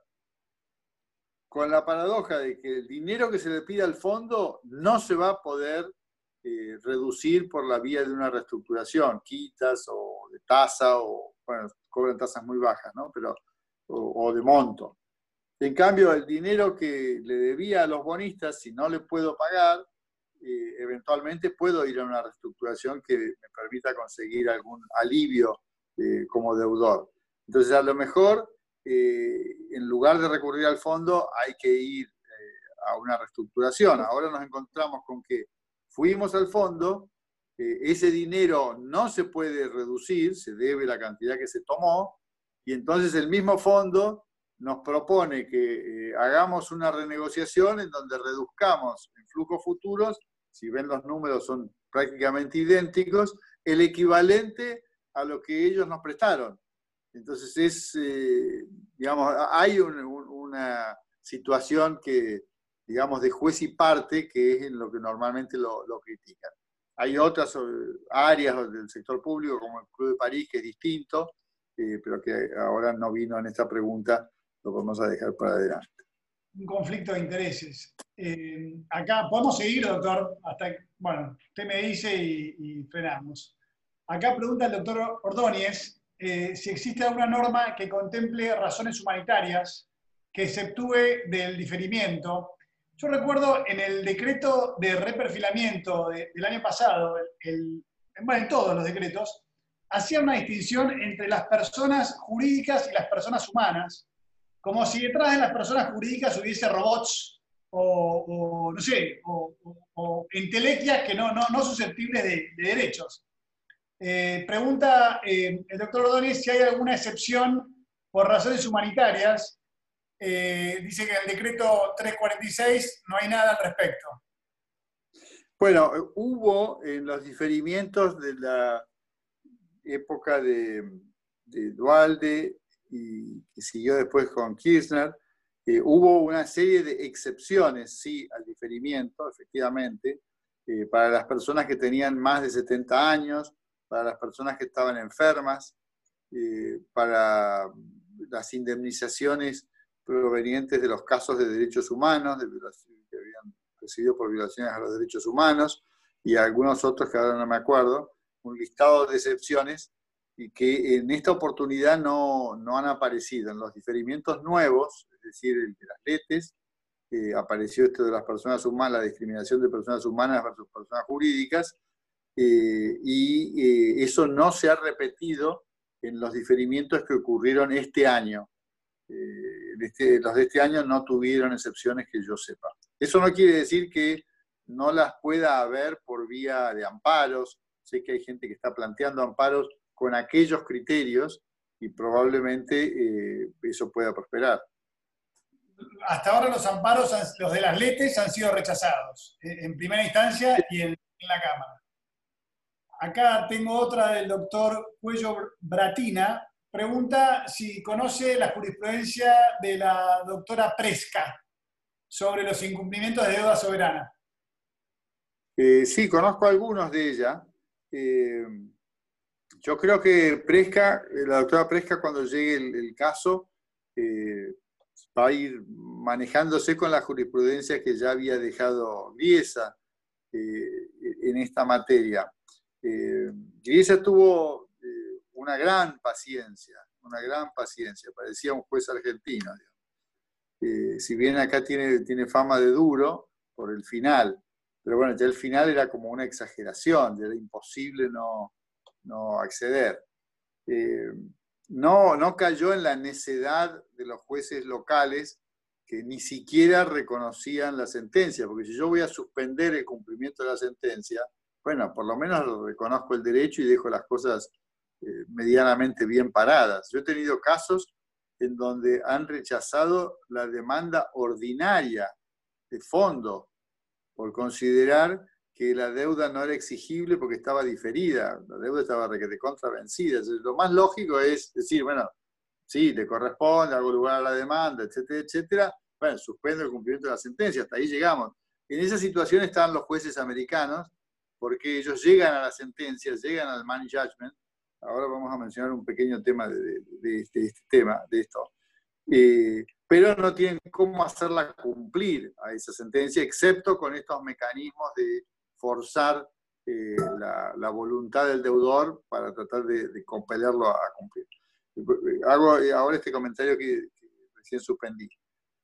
Speaker 2: Con la paradoja de que el dinero que se le pide al fondo no se va a poder eh, reducir por la vía de una reestructuración, quitas o de tasa, o bueno, cobran tasas muy bajas, ¿no? Pero, o de monto. En cambio, el dinero que le debía a los bonistas, si no le puedo pagar, eh, eventualmente puedo ir a una reestructuración que me permita conseguir algún alivio eh, como deudor. Entonces, a lo mejor, eh, en lugar de recurrir al fondo, hay que ir a una reestructuración. Ahora nos encontramos con que fuimos al fondo, ese dinero no se puede reducir, se debe la cantidad que se tomó, y entonces el mismo fondo nos propone que eh, hagamos una renegociación en donde reduzcamos en flujos futuros, si ven los números son prácticamente idénticos, el equivalente a lo que ellos nos prestaron. Entonces es, eh, digamos, hay una situación que, digamos, de juez y parte, que es en lo que normalmente lo, critican. Hay otras eh, áreas del sector público, como el Club de París, que es distinto, pero que ahora no vino en esta pregunta lo vamos a dejar para adelante.
Speaker 1: Un conflicto de intereses. Eh, acá, ¿podemos seguir, doctor? Hasta, bueno, usted me dice y, frenamos. Acá pregunta el doctor Ordóñez eh, si existe alguna norma que contemple razones humanitarias que exceptúe del diferimiento. Yo recuerdo en el decreto de reperfilamiento del año pasado, el, bueno, en todos los decretos, hacía una distinción entre las personas jurídicas y las personas humanas, como si detrás de las personas jurídicas hubiese robots o, no sé, o, entelequias que no, no, susceptibles de, derechos. Eh, pregunta eh, el doctor Ordóñez si hay alguna excepción por razones humanitarias. Eh, dice que en el decreto 346 no hay nada al respecto.
Speaker 2: Bueno, hubo en los diferimientos de la época de, de Dualde y que siguió después con Kirchner, hubo una serie de excepciones, sí, al diferimiento, efectivamente, para las personas que tenían más de 70 años, para las personas que estaban enfermas, eh, para las indemnizaciones provenientes de los casos de derechos humanos, de que habían recibido por violaciones a los derechos humanos, y algunos otros que ahora no me acuerdo, un listado de excepciones y que en esta oportunidad no, no, han aparecido. En los diferimientos nuevos, es decir, el de las letes, eh, apareció esto de las personas humanas, la discriminación de personas humanas versus personas jurídicas, eh, y eh, eso no se ha repetido en los diferimientos que ocurrieron este año. Este, los de este año no tuvieron excepciones que yo sepa. Eso no quiere decir que no las pueda haber por vía de amparos. Sé que hay gente que está planteando amparos con aquellos criterios y probablemente eh, eso pueda prosperar.
Speaker 1: Hasta ahora los amparos, los de las letes, han sido rechazados eh, en primera instancia y en, la Cámara. Acá tengo otra del doctor Cuello Bratina. Pregunta si conoce la jurisprudencia de la doctora Presca sobre los incumplimientos de deuda soberana.
Speaker 2: Eh, sí, conozco algunos de ella. Yo creo que Presca, eh, la doctora Presca, cuando llegue el, caso, eh, va a ir manejándose con la jurisprudencia que ya había dejado Griesa eh, en esta materia. Griesa tuvo una gran paciencia, una gran paciencia, parecía un juez argentino. si bien acá tiene, tiene fama de duro por el final, pero bueno, ya el final era como una exageración, era imposible no, no acceder. Eh, no, no cayó en la necedad de los jueces locales que ni siquiera reconocían la sentencia, porque si yo voy a suspender el cumplimiento de la sentencia, bueno, por lo menos reconozco el derecho y dejo las cosas eh, medianamente bien paradas. Yo he tenido casos en donde han rechazado la demanda ordinaria de fondo por considerar que la deuda no era exigible porque estaba diferida, la deuda estaba de contravencida. lo más lógico es decir, bueno, sí, le corresponde, hago lugar a la demanda, etcétera, etcétera, bueno, suspendo el cumplimiento de la sentencia, hasta ahí llegamos. En esa situación están los jueces americanos, porque ellos llegan a la sentencia, llegan al money judgment. Ahora vamos a mencionar un pequeño tema de, este, este, tema, de esto. Eh, pero no tienen cómo hacerla cumplir a esa sentencia, excepto con estos mecanismos de forzar eh, la, voluntad del deudor para tratar de, de compelerlo a, cumplir. Hago ahora este comentario que, recién suspendí.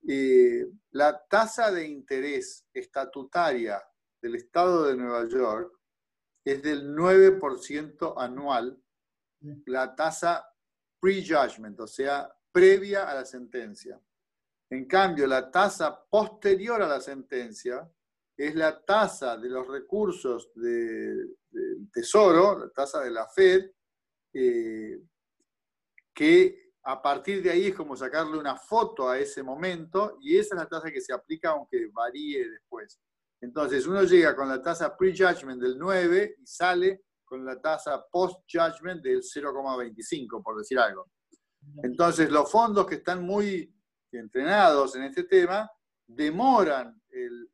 Speaker 2: Eh, la tasa de interés estatutaria del Estado de Nueva York es del 9% anual, la tasa pre-judgment, o sea, previa a la sentencia. En cambio, la tasa posterior a la sentencia es la tasa de los recursos del Tesoro, la tasa de la Fed, eh, que a partir de ahí es como sacarle una foto a ese momento y esa es la tasa que se aplica aunque varíe después. Entonces uno llega con la tasa pre-judgment del 9 y sale con la tasa post-judgment del 0,25, por decir algo. Entonces los fondos que están muy entrenados en este tema demoran el,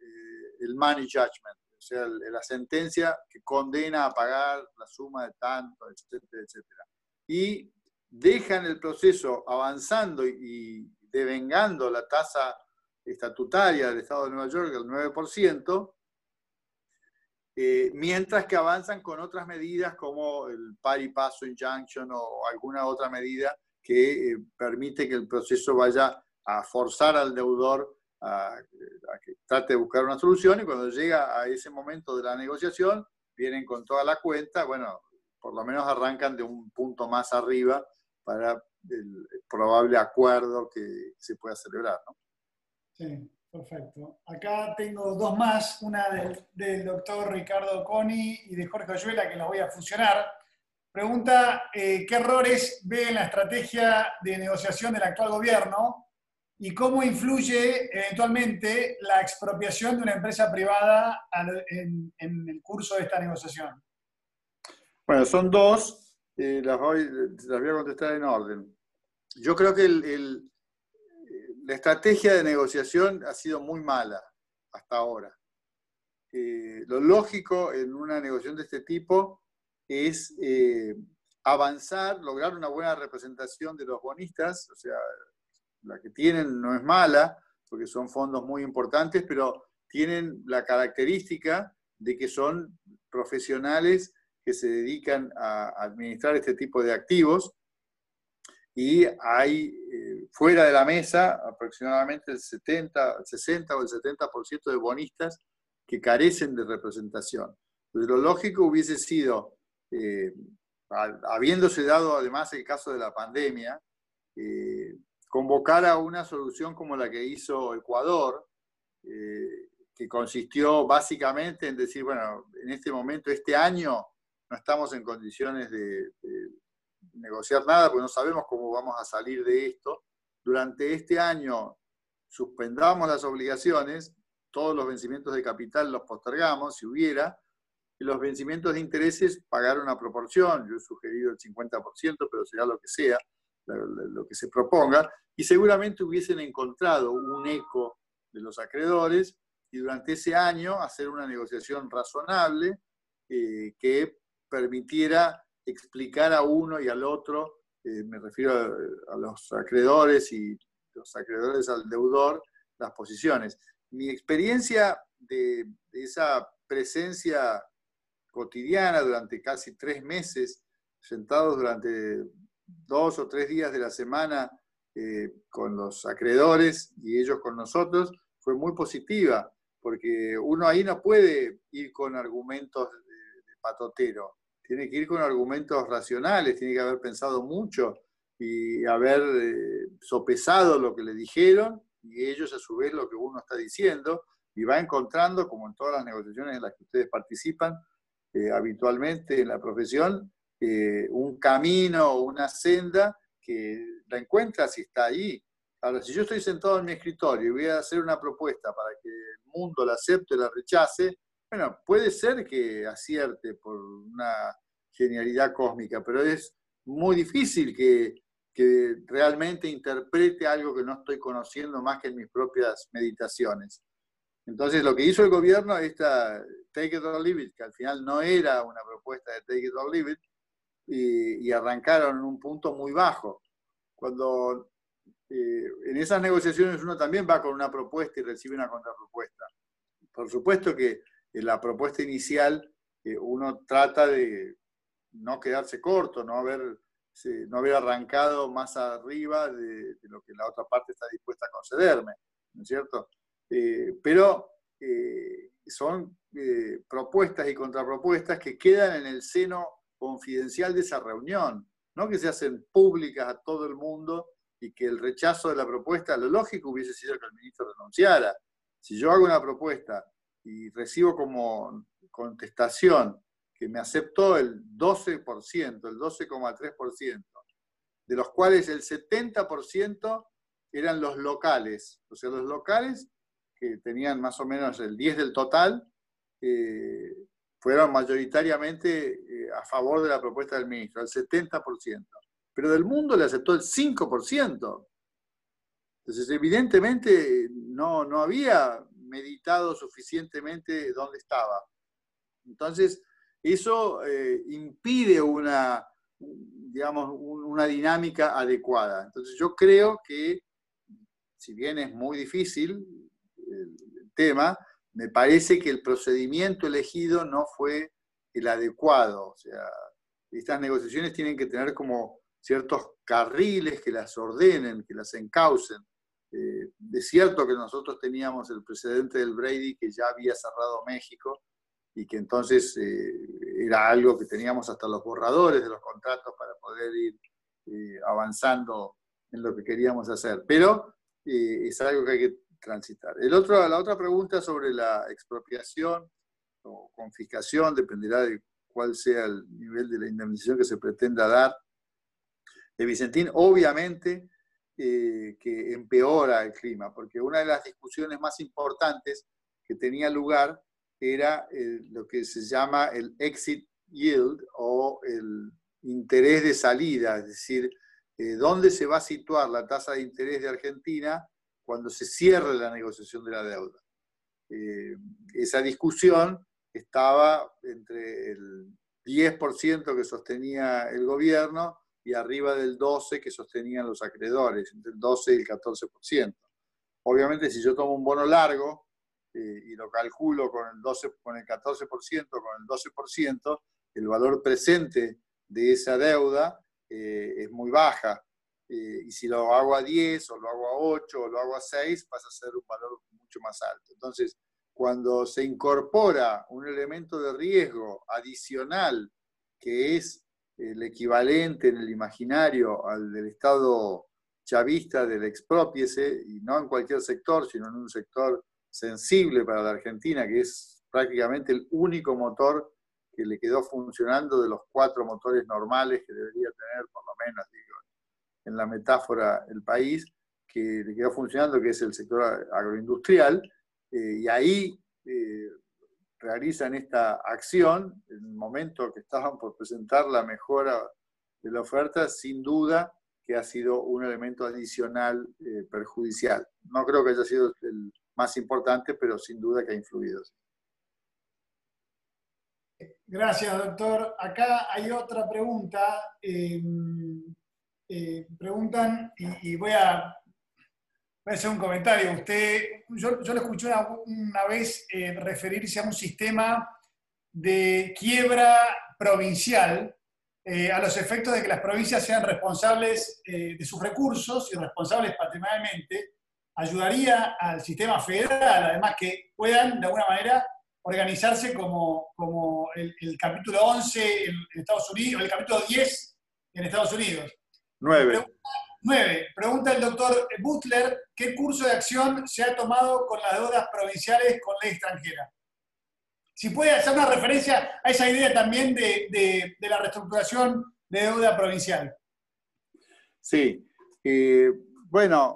Speaker 2: el money judgment, o sea, la sentencia que condena a pagar la suma de tanto, etcétera, etcétera. Y dejan el proceso avanzando y devengando la tasa estatutaria del Estado de Nueva York del 9%, eh, mientras que avanzan con otras medidas como el pari paso injunction o alguna otra medida que eh, permite que el proceso vaya a forzar al deudor a, que trate de buscar una solución y cuando llega a ese momento de la negociación, vienen con toda la cuenta, bueno, por lo menos arrancan de un punto más arriba para el probable acuerdo que se pueda celebrar. ¿no?
Speaker 1: Sí, perfecto. Acá tengo dos más, una del, doctor Ricardo Coni y de Jorge Oyuela, que las voy a fusionar. Pregunta, eh, ¿qué errores ve en la estrategia de negociación del actual gobierno y cómo influye eventualmente la expropiación de una empresa privada en, el curso de esta negociación?
Speaker 2: Bueno, son dos, eh, las, voy, a contestar en orden. Yo creo que la estrategia de negociación ha sido muy mala hasta ahora. Eh, lo lógico en una negociación de este tipo es eh, avanzar, lograr una buena representación de los bonistas, o sea, la que tienen no es mala, porque son fondos muy importantes, pero tienen la característica de que son profesionales que se dedican a administrar este tipo de activos y hay eh, fuera de la mesa aproximadamente el 70, el 60 o el 70% de bonistas que carecen de representación. Entonces, lo lógico hubiese sido, eh, habiéndose dado además el caso de la pandemia, eh, convocar a una solución como la que hizo Ecuador, eh, que consistió básicamente en decir, bueno, en este momento, este año, no estamos en condiciones de, negociar nada, porque no sabemos cómo vamos a salir de esto. Durante este año suspendamos las obligaciones, todos los vencimientos de capital los postergamos, si hubiera, y los vencimientos de intereses pagar una proporción, yo he sugerido el 50%, pero será lo que sea, lo que se proponga, y seguramente hubiesen encontrado un eco de los acreedores y durante ese año hacer una negociación razonable eh, que permitiera explicar a uno y al otro, eh, me refiero a, los acreedores y los acreedores al deudor, las posiciones. Mi experiencia de, de esa presencia cotidiana durante casi tres meses, sentados durante dos o tres días de la semana eh, con los acreedores y ellos con nosotros fue muy positiva, porque uno ahí no puede ir con argumentos de, patotero, tiene que ir con argumentos racionales, tiene que haber pensado mucho y haber eh, sopesado lo que le dijeron y ellos a su vez lo que uno está diciendo y va encontrando, como en todas las negociaciones en las que ustedes participan eh, habitualmente en la profesión, eh, un camino o una senda que la encuentra si está ahí. Ahora, si yo estoy sentado en mi escritorio y voy a hacer una propuesta para que el mundo la acepte o la rechace, bueno, puede ser que acierte por una genialidad cósmica, pero es muy difícil que, que realmente interprete algo que no estoy conociendo más que en mis propias meditaciones. Entonces, lo que hizo el gobierno, esta Take It or Leave It, que al final no era una propuesta de Take It or Leave It, y, arrancaron en un punto muy bajo. Cuando eh, en esas negociaciones uno también va con una propuesta y recibe una contrapropuesta. Por supuesto que en la propuesta inicial eh, uno trata de no quedarse corto, no haber, no haber arrancado más arriba de, de, lo que la otra parte está dispuesta a concederme, ¿no es cierto? Eh, pero son propuestas y contrapropuestas que quedan en el seno confidencial de esa reunión, no que se hacen públicas a todo el mundo y que el rechazo de la propuesta, lo lógico hubiese sido que el ministro renunciara. Si yo hago una propuesta y recibo como contestación que me aceptó el 12%, el 12,3%, de los cuales el 70% eran los locales, o sea, los locales que tenían más o menos el 10 del total, eh, fueron mayoritariamente eh, a favor de la propuesta del ministro, el 70%. Pero del mundo le aceptó el 5%. Entonces, evidentemente, no, no había meditado suficientemente dónde estaba. Entonces, eso eh, impide una, digamos, una dinámica adecuada. Entonces, yo creo que, si bien es muy difícil el tema, me parece que el procedimiento elegido no fue el adecuado. O sea, estas negociaciones tienen que tener como ciertos carriles que las ordenen, que las encaucen. Eh, es cierto que nosotros teníamos el precedente del Brady que ya había cerrado México y que entonces eh, era algo que teníamos hasta los borradores de los contratos para poder ir eh, avanzando en lo que queríamos hacer. Pero es algo que hay que transitar. El otro, la otra pregunta sobre la expropiación o confiscación, dependerá de cuál sea el nivel de la indemnización que se pretenda dar. De Vicentín, obviamente eh, que empeora el clima, porque una de las discusiones más importantes que tenía lugar era lo que se llama el exit yield o el interés de salida, es decir, eh, dónde se va a situar la tasa de interés de Argentina cuando se cierre la negociación de la deuda. Eh, esa discusión estaba entre el 10% que sostenía el gobierno y arriba del 12% que sostenían los acreedores, entre el 12 y el 14%. Obviamente, si yo tomo un bono largo eh, y lo calculo con el, 12, con el 14%, con el 12%, el valor presente de esa deuda eh, es muy baja. Eh, y si lo hago a 10 o lo hago a 8 o lo hago a 6, pasa a ser un valor mucho más alto. Entonces, cuando se incorpora un elemento de riesgo adicional que es el equivalente en el imaginario al del Estado chavista del expropiese, y no en cualquier sector, sino en un sector sensible para la Argentina, que es prácticamente el único motor que le quedó funcionando de los cuatro motores normales que debería tener, por lo menos, digo, en la metáfora el país, que le quedó funcionando, que es el sector agroindustrial, eh, y ahí eh, realizan esta acción, en el momento que estaban por presentar la mejora de la oferta, sin duda que ha sido un elemento adicional eh, perjudicial. No creo que haya sido el más importante, pero sin duda que ha influido.
Speaker 1: Gracias, doctor. Acá hay otra pregunta. Eh, preguntan, y, voy, a, hacer un comentario. Usted, yo, yo le escuché una, vez eh, referirse a un sistema de quiebra provincial eh, a los efectos de que las provincias sean responsables de sus recursos y responsables patrimonialmente, ayudaría al sistema federal, además que puedan de alguna manera organizarse como, como el, el capítulo 11 en Estados Unidos, el capítulo 10 en Estados Unidos.
Speaker 2: Nueve.
Speaker 1: Nueve. Pregunta el doctor Butler, ¿qué curso de acción se ha tomado con las deudas provinciales con ley extranjera? Si puede hacer una referencia a esa idea también de, la reestructuración de deuda provincial.
Speaker 2: Sí. Eh, bueno,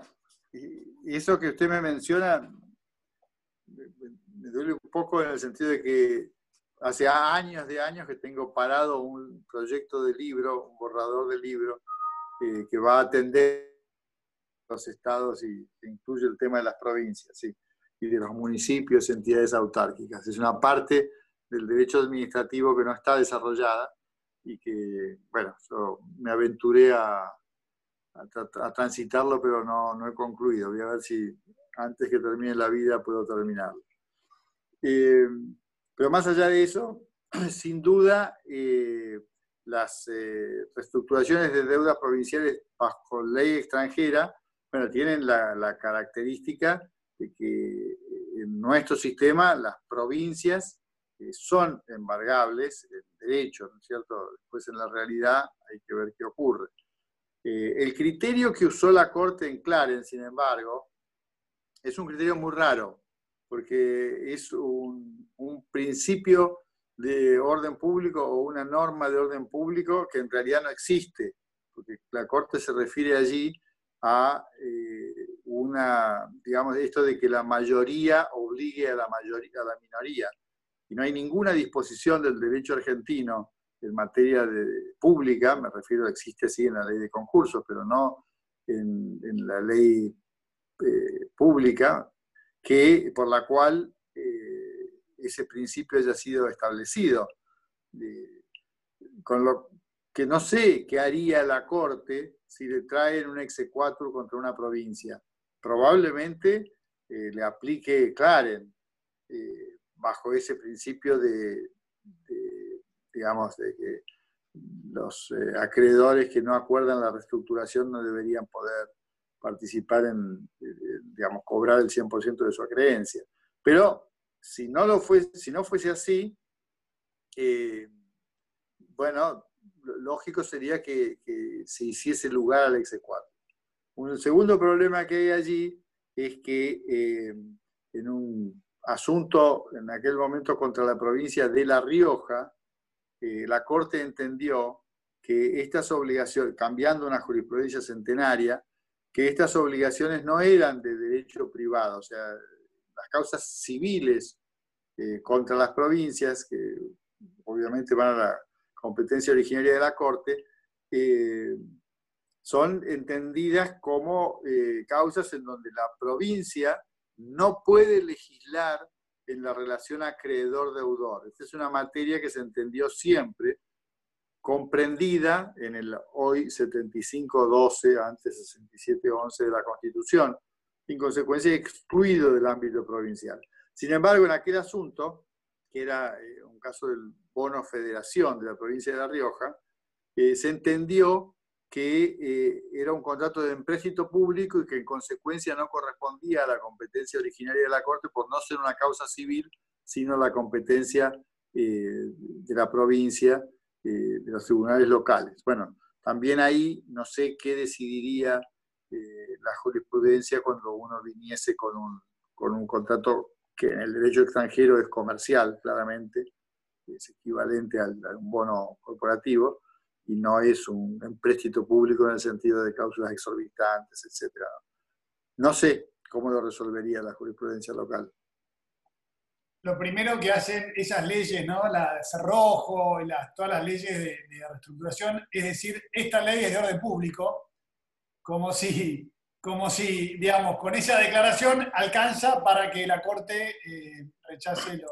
Speaker 2: eso que usted me menciona me duele un poco en el sentido de que hace años de años que tengo parado un proyecto de libro, un borrador de libro, eh, que va a atender los estados y incluye el tema de las provincias ¿sí? y de los municipios, entidades autárquicas. Es una parte del derecho administrativo que no está desarrollada y que, bueno, yo me aventuré a, a, transitarlo, pero no, no, he concluido. Voy a ver si antes que termine la vida puedo terminarlo. Eh, pero más allá de eso, sin duda, eh, las eh, reestructuraciones de deudas provinciales bajo ley extranjera, bueno, tienen la, la característica de que en nuestro sistema las provincias son embargables en derecho, ¿no es cierto? Después en la realidad hay que ver qué ocurre. Eh, el criterio que usó la Corte en Clarence, sin embargo, es un criterio muy raro, porque es un, principio de orden público o una norma de orden público que en realidad no existe, porque la Corte se refiere allí a eh, una, digamos, esto de que la mayoría obligue a la, mayoría, a la minoría. Y no hay ninguna disposición del derecho argentino en materia de, pública, me refiero, existe sí en la ley de concursos, pero no en, la ley eh, pública, que, por la cual eh, ese principio haya sido establecido. con lo que no sé qué haría la Corte si le traen un exequatur contra una provincia. Probablemente eh, le aplique Claren bajo ese principio de digamos, de que los eh, acreedores que no acuerdan la reestructuración no deberían poder participar en, eh, digamos, cobrar el 100% de su acreencia. Pero si no, lo fue, si no fuese así, eh, bueno, lógico sería que, se hiciese lugar al exequatur. Un segundo problema que hay allí es que en un asunto en aquel momento contra la provincia de La Rioja, eh, la Corte entendió que estas obligaciones, cambiando una jurisprudencia centenaria, que estas obligaciones no eran de derecho privado, o sea, las causas civiles eh, contra las provincias, que obviamente van a la competencia originaria de la Corte, eh, son entendidas como causas en donde la provincia no puede legislar en la relación acreedor-deudor. Esta es una materia que se entendió siempre, comprendida en el hoy 75-12, antes 67-11 de la Constitución, en consecuencia excluido del ámbito provincial. Sin embargo, en aquel asunto, que era eh, un caso del bono federación de la provincia de La Rioja, eh, se entendió que eh, era un contrato de empréstito público y que en consecuencia no correspondía a la competencia originaria de la Corte por no ser una causa civil, sino la competencia de la provincia, de los tribunales locales. Bueno, también ahí no sé qué decidiría la jurisprudencia cuando uno viniese con un, con un contrato que en el derecho extranjero es comercial, claramente, es equivalente a un bono corporativo y no es un empréstito público en el sentido de cláusulas exorbitantes, etc. No sé cómo lo resolvería la jurisprudencia local.
Speaker 1: Lo primero que hacen esas leyes, ¿no? la cerrojo, las, todas las leyes de, reestructuración, es decir, esta ley es de orden público, como si, como si digamos, con esa declaración alcanza para que la Corte eh, rechace los,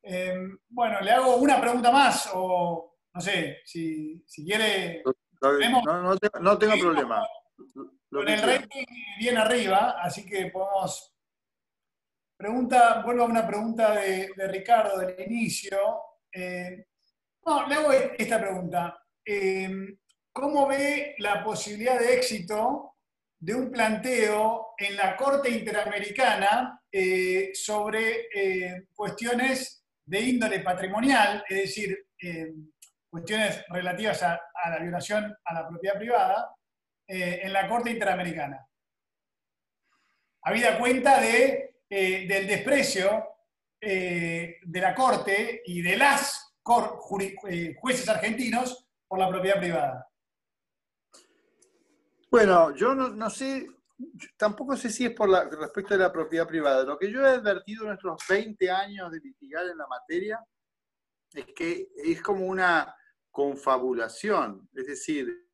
Speaker 1: Em, bueno, le hago una pregunta más, o no sé, si, quiere.
Speaker 2: No, tengo, problema.
Speaker 1: Con, el rating bien arriba, así que podemos. Pregunta, vuelvo a una pregunta de, Ricardo del inicio. Eh, no, le hago esta pregunta. Em, ¿Cómo ve la posibilidad de éxito de un planteo en la Corte Interamericana eh, sobre eh, cuestiones de índole patrimonial, es decir, eh, cuestiones relativas a, la violación a la propiedad privada, en la Corte Interamericana. Habida cuenta de, del desprecio de la Corte y de las jueces argentinos por la propiedad privada.
Speaker 2: Bueno, yo no sé tampoco sé si es por la, respecto de la propiedad privada. Lo que yo he advertido en nuestros 20 años de litigar en la materia es que es como una confabulación, es decir,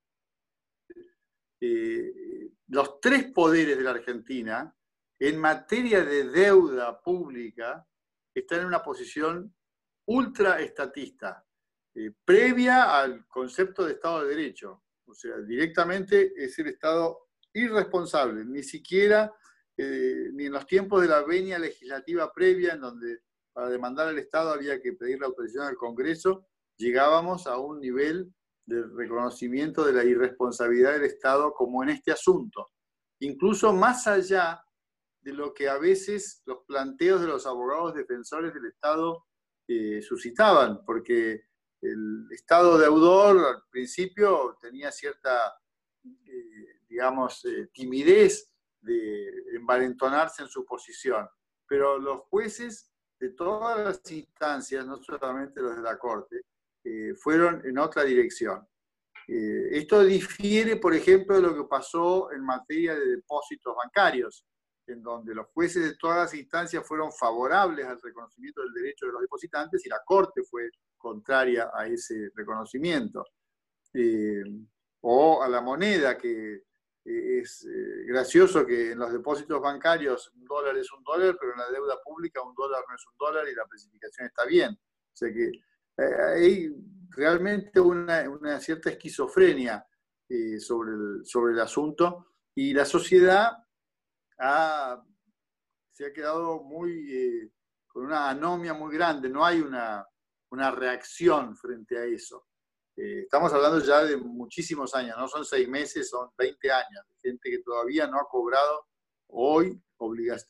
Speaker 2: eh, los tres poderes de la Argentina en materia de deuda pública están en una posición ultra estatista, eh, previa al concepto de Estado de Derecho. O sea, directamente es el Estado irresponsable, ni siquiera eh, ni en los tiempos de la venia legislativa previa, en donde para demandar al Estado había que pedir la autorización al Congreso, llegábamos a un nivel de reconocimiento de la irresponsabilidad del Estado como en este asunto. Incluso más allá de lo que a veces los planteos de los abogados defensores del Estado eh, suscitaban, porque el Estado deudor al principio tenía cierta, eh, digamos, eh, timidez de envalentonarse en su posición, pero los jueces de todas las instancias, no solamente los de la Corte, fueron en otra dirección. esto difiere, por ejemplo, de lo que pasó en materia de depósitos bancarios en donde los jueces de todas las instancias fueron favorables al reconocimiento del derecho de los depositantes y la Corte fue contraria a ese reconocimiento. Eh, o a la moneda, que eh, es eh, gracioso que en los depósitos bancarios un dólar es un dólar, pero en la deuda pública un dólar no es un dólar y la especificación está bien. O sea que hay realmente una, una cierta esquizofrenia sobre, el, sobre el asunto y la sociedad se ha quedado muy, eh, con una anomia muy grande, no hay una, una reacción frente a eso. Eh, estamos hablando ya de muchísimos años, no son seis meses, son 20 años, gente que todavía no ha cobrado. Hoy,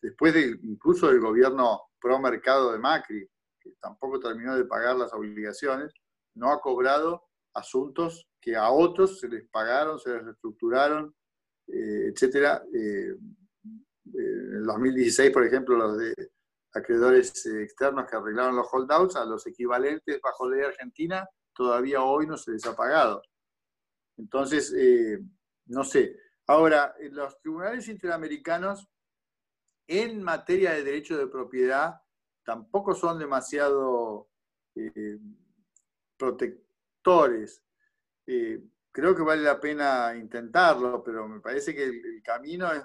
Speaker 2: después de, incluso del gobierno pro mercado de Macri, que tampoco terminó de pagar las obligaciones, no ha cobrado asuntos que a otros se les pagaron, se les reestructuraron, eh, etcétera, en el 2016, por ejemplo, los acreedores eh, externos que arreglaron los holdouts, a los equivalentes bajo ley argentina, todavía hoy no se les ha pagado. Entonces, eh, no sé. Ahora, los tribunales interamericanos en materia de derecho de propiedad tampoco son demasiado eh, protectores creo que vale la pena intentarlo, pero me parece que el, camino es,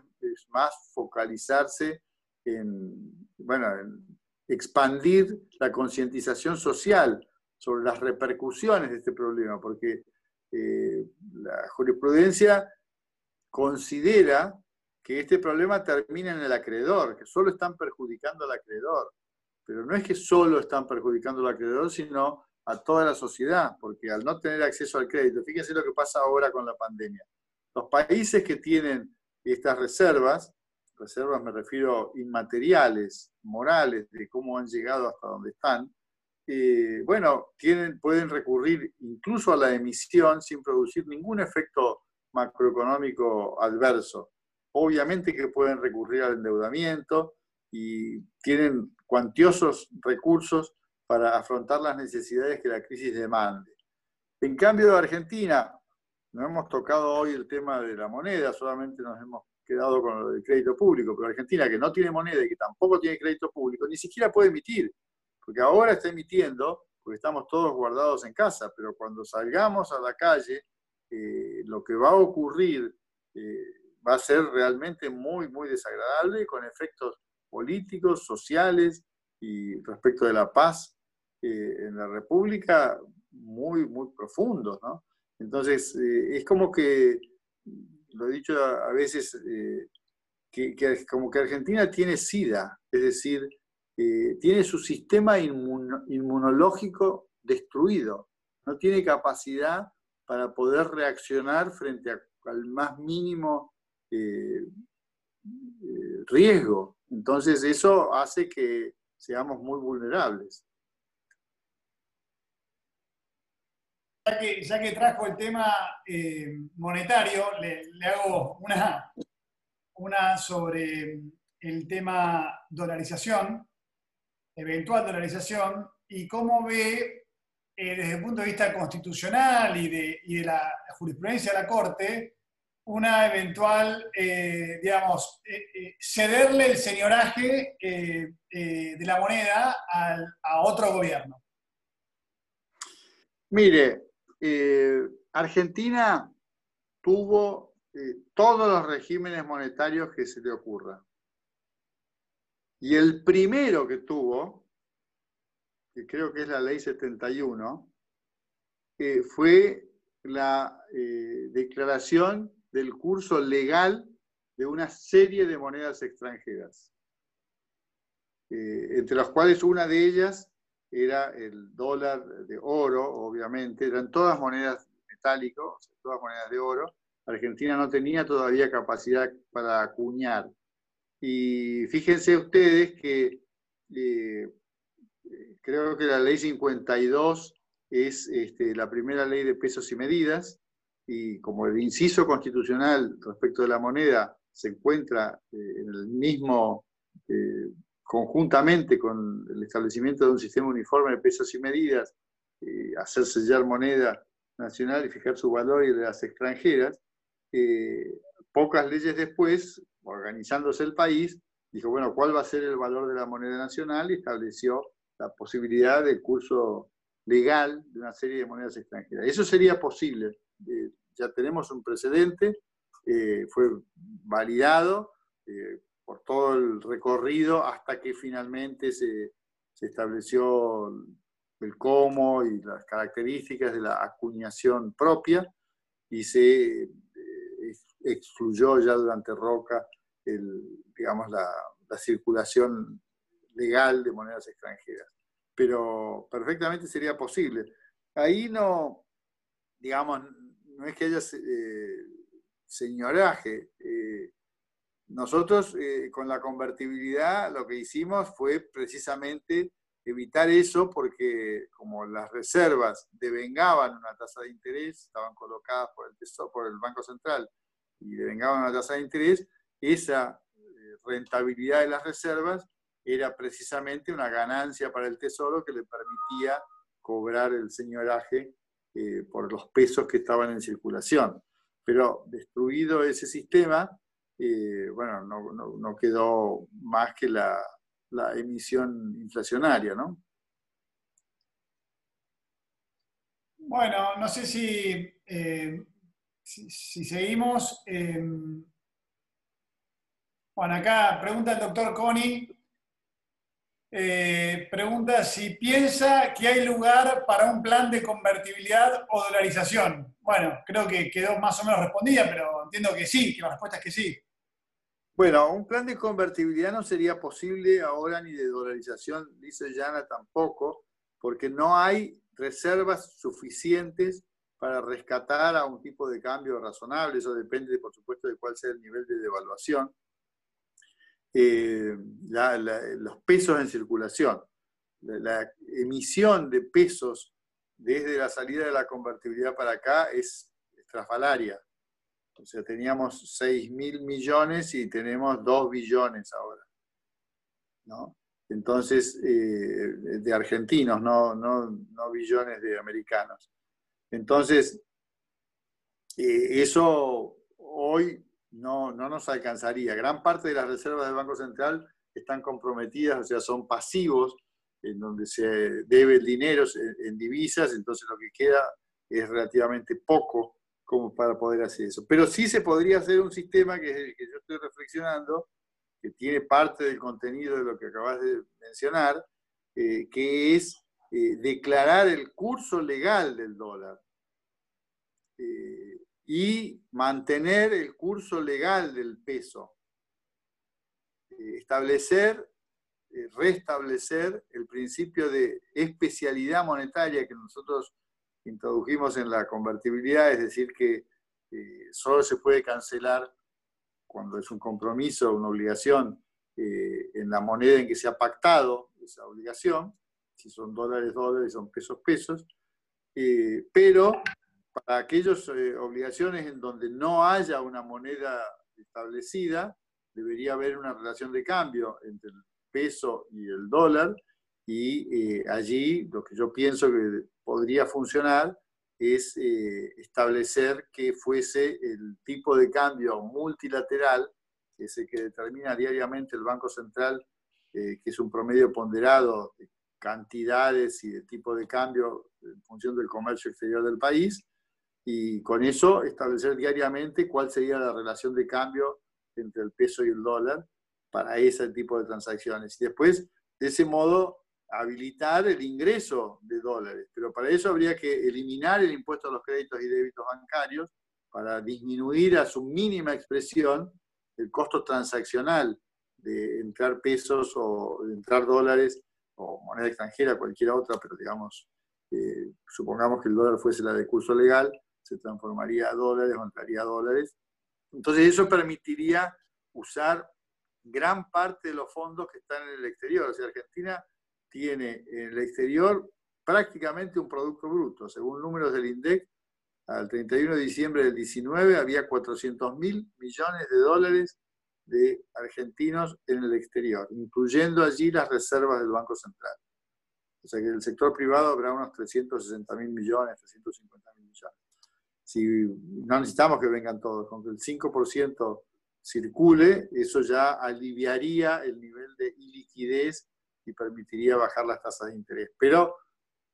Speaker 2: más focalizarse en, bueno, expandir la concientización social sobre las repercusiones de este problema, porque eh, la jurisprudencia considera que este problema termina en el acreedor, que solo están perjudicando al acreedor. Pero no es que solo están perjudicando al acreedor, sino a toda la sociedad, porque al no tener acceso al crédito, fíjense lo que pasa ahora con la pandemia. Los países que tienen estas reservas, reservas me refiero inmateriales, morales, de cómo han llegado hasta donde están, eh, bueno, tienen, pueden recurrir incluso a la emisión sin producir ningún efecto macroeconómico adverso. Obviamente que pueden recurrir al endeudamiento y tienen cuantiosos recursos para afrontar las necesidades que la crisis demande. En cambio, Argentina, no hemos tocado hoy el tema de la moneda, solamente nos hemos quedado con lo del crédito público, pero Argentina, que no tiene moneda y que tampoco tiene crédito público, ni siquiera puede emitir, porque ahora está emitiendo, porque estamos todos guardados en casa, pero cuando salgamos a la calle, eh, lo que va a ocurrir eh, va a ser realmente muy, muy desagradable, con efectos políticos, sociales y respecto de la paz eh, en la República muy, muy profundos, ¿no? Entonces, eh, es como que, lo he dicho a, veces, eh, que, como que Argentina tiene SIDA, es decir, tiene su sistema inmunológico destruido, no tiene capacidad para poder reaccionar frente al más mínimo riesgo. Entonces, eso hace que seamos muy vulnerables.
Speaker 1: Ya que, trajo el tema eh, monetario, le, hago una, una sobre el tema dolarización, eventual dolarización, y cómo ve eh, desde el punto de vista constitucional y de, y de la jurisprudencia de la Corte, una eventual, eh, digamos, cederle el señoraje de la moneda a otro gobierno.
Speaker 2: Mire, Argentina tuvo todos los regímenes monetarios que se le ocurra. Y el primero que tuvo, que creo que es la ley 71, fue la declaración del curso legal de una serie de monedas extranjeras, eh, entre las cuales una de ellas era el dólar de oro, obviamente, eran todas monedas metálicas, todas monedas de oro. Argentina no tenía todavía capacidad para acuñar. Y fíjense ustedes que eh, creo que la ley 52 es este, la primera ley de pesos y medidas, y como el inciso constitucional respecto de la moneda se encuentra eh, en el mismo, eh, conjuntamente con el establecimiento de un sistema uniforme de pesos y medidas, eh, hacer sellar moneda nacional y fijar su valor y de las extranjeras, pocas leyes después, organizándose el país, dijo, bueno, ¿cuál va a ser el valor de la moneda nacional? Y estableció la posibilidad del curso legal de una serie de monedas extranjeras. Eso sería posible. ya tenemos un precedente eh, fue validado eh, por todo el recorrido hasta que finalmente se, estableció el cómo y las características de la acuñación propia y se eh, excluyó ya durante Roca el, digamos, la, la, circulación legal de monedas extranjeras. Pero perfectamente sería posible. Ahí no, digamos, no es que haya señoraje. Eh, nosotros eh, con la convertibilidad lo que hicimos fue precisamente evitar eso porque como las reservas devengaban una tasa de interés, estaban colocadas por el, tesoro, por el Banco Central y devengaban una tasa de interés, esa eh, rentabilidad de las reservas era precisamente una ganancia para el Tesoro que le permitía cobrar el señoraje por los pesos que estaban en circulación. Pero destruido ese sistema, eh, bueno, no, quedó más que la, emisión inflacionaria, ¿no?
Speaker 1: Bueno, no sé si, eh, si, seguimos. Eh, bueno, acá pregunta el doctor Connie pregunta si piensa que hay lugar para un plan de convertibilidad o dolarización. Bueno, creo que quedó más o menos respondida, pero entiendo que sí, que la respuesta es que sí.
Speaker 2: Bueno, un plan de convertibilidad no sería posible ahora ni de dolarización, dice Yana tampoco, porque no hay reservas suficientes para rescatar a un tipo de cambio razonable. Eso depende, por supuesto, de cuál sea el nivel de devaluación. Eh, los pesos en circulación. La, emisión de pesos desde la salida de la convertibilidad para acá es estrafalaria. O sea, teníamos 6 mil millones y tenemos 2 billones ahora. ¿no? Entonces, eh, de argentinos, no, no, no, billones de americanos. Entonces, eh, eso hoy no, no nos alcanzaría. Gran parte de las reservas del Banco Central están comprometidas, o sea, son pasivos, en donde se debe el dinero en, divisas, entonces lo que queda es relativamente poco como para poder hacer eso. Pero sí se podría hacer un sistema que, que yo estoy reflexionando, que tiene parte del contenido de lo que acabas de mencionar, eh, que es eh, declarar el curso legal del dólar. Eh, y mantener el curso legal del peso. Establecer, restablecer el principio de especialidad monetaria que nosotros introdujimos en la convertibilidad, es decir, que eh, solo se puede cancelar cuando es un compromiso, una obligación, en la moneda en que se ha pactado esa obligación, si son dólares, dólares, son pesos, pesos, pero para aquellas eh, obligaciones en donde no haya una moneda establecida, debería haber una relación de cambio entre el peso y el dólar y eh, allí lo que yo pienso que podría funcionar es eh, establecer que fuese el tipo de cambio multilateral, que es el que determina diariamente el Banco Central, que es un promedio ponderado de cantidades y de tipo de cambio en función del comercio exterior del país, y con eso establecer diariamente cuál sería la relación de cambio entre el peso y el dólar para ese tipo de transacciones. Y después, de ese modo, habilitar el ingreso de dólares. Pero para eso habría que eliminar el impuesto a los créditos y débitos bancarios para disminuir a su mínima expresión el costo transaccional de entrar pesos o de entrar dólares o moneda extranjera, cualquier otra, pero digamos, eh, supongamos que el dólar fuese la de curso legal, se transformaría a dólares o entraría a dólares. Entonces eso permitiría usar gran parte de los fondos que están en el exterior. O sea, Argentina tiene en el exterior prácticamente un producto bruto. Según números del INDEC, al 31 de diciembre del 19 había 400 mil millones de dólares de argentinos en el exterior, incluyendo allí las reservas del Banco Central. O sea que en el sector privado habrá unos 360 mil millones, 350 mil millones. Si no necesitamos que vengan todos, con que el 5% circule, eso ya aliviaría el nivel de iliquidez y permitiría bajar las tasas de interés. Pero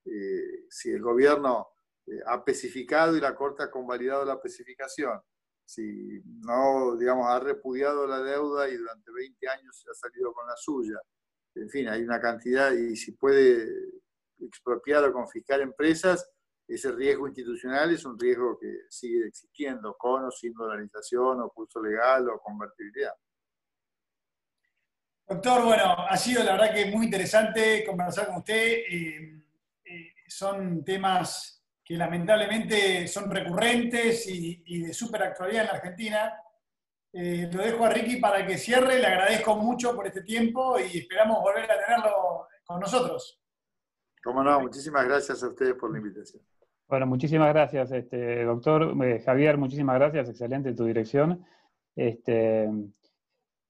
Speaker 2: eh, si el gobierno eh, ha especificado y la Corte ha convalidado la especificación, si no, digamos, ha repudiado la deuda y durante 20 años ha salido con la suya, en fin, hay una cantidad y si puede expropiar o confiscar empresas, ese riesgo institucional es un riesgo que sigue existiendo, con o sin dolarización, o curso legal o convertibilidad.
Speaker 1: Doctor, bueno, ha sido la verdad que muy interesante conversar con usted. Eh, eh, son temas que lamentablemente son recurrentes y, de súper actualidad en la Argentina. Eh, lo dejo a Ricky para que cierre, le agradezco mucho por este tiempo y esperamos volver a tenerlo con nosotros.
Speaker 2: Cómo no, muchísimas gracias a ustedes por la invitación.
Speaker 3: Bueno, muchísimas gracias, este, doctor. Javier, muchísimas gracias, excelente tu dirección. Este,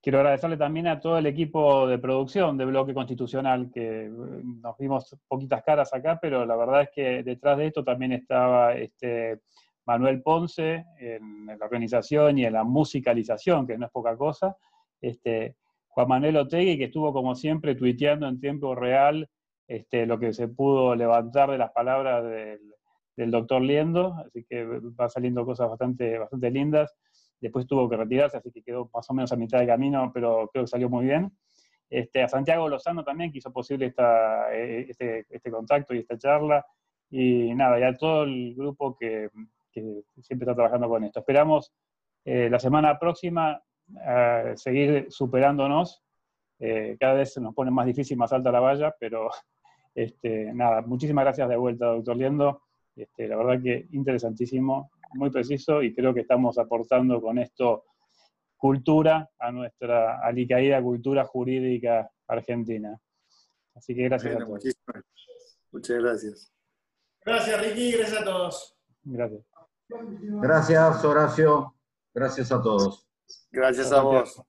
Speaker 3: Quiero agradecerle también a todo el equipo de producción de Bloque Constitucional, que eh, nos vimos poquitas caras acá, pero la verdad es que detrás de esto también estaba este Manuel Ponce en la organización y en la musicalización, que no es poca cosa. Este, Juan Manuel Otegui, que estuvo como siempre tuiteando en tiempo real este, lo que se pudo levantar de las palabras del, del doctor Liendo, así que va saliendo cosas bastante, bastante lindas después tuvo que retirarse, así que quedó más o menos a mitad de camino, pero creo que salió muy bien. Este, a Santiago Lozano también, que hizo posible esta, eh, este, este, contacto y esta charla. Y nada, ya todo el grupo que, que siempre está trabajando con esto. Esperamos eh, la semana próxima eh, seguir superándonos. cada vez nos pone más difícil, más alta la valla, pero este, nada, muchísimas gracias de vuelta, doctor Liendo. Este, la verdad que interesantísimo muy preciso y creo que estamos aportando con esto cultura a nuestra alicaída cultura jurídica argentina. Así que gracias a todos.
Speaker 2: Muchas gracias.
Speaker 1: Gracias, Ricky. Gracias a todos.
Speaker 3: Gracias.
Speaker 4: Gracias, Horacio. Gracias a todos.
Speaker 2: Gracias a vos.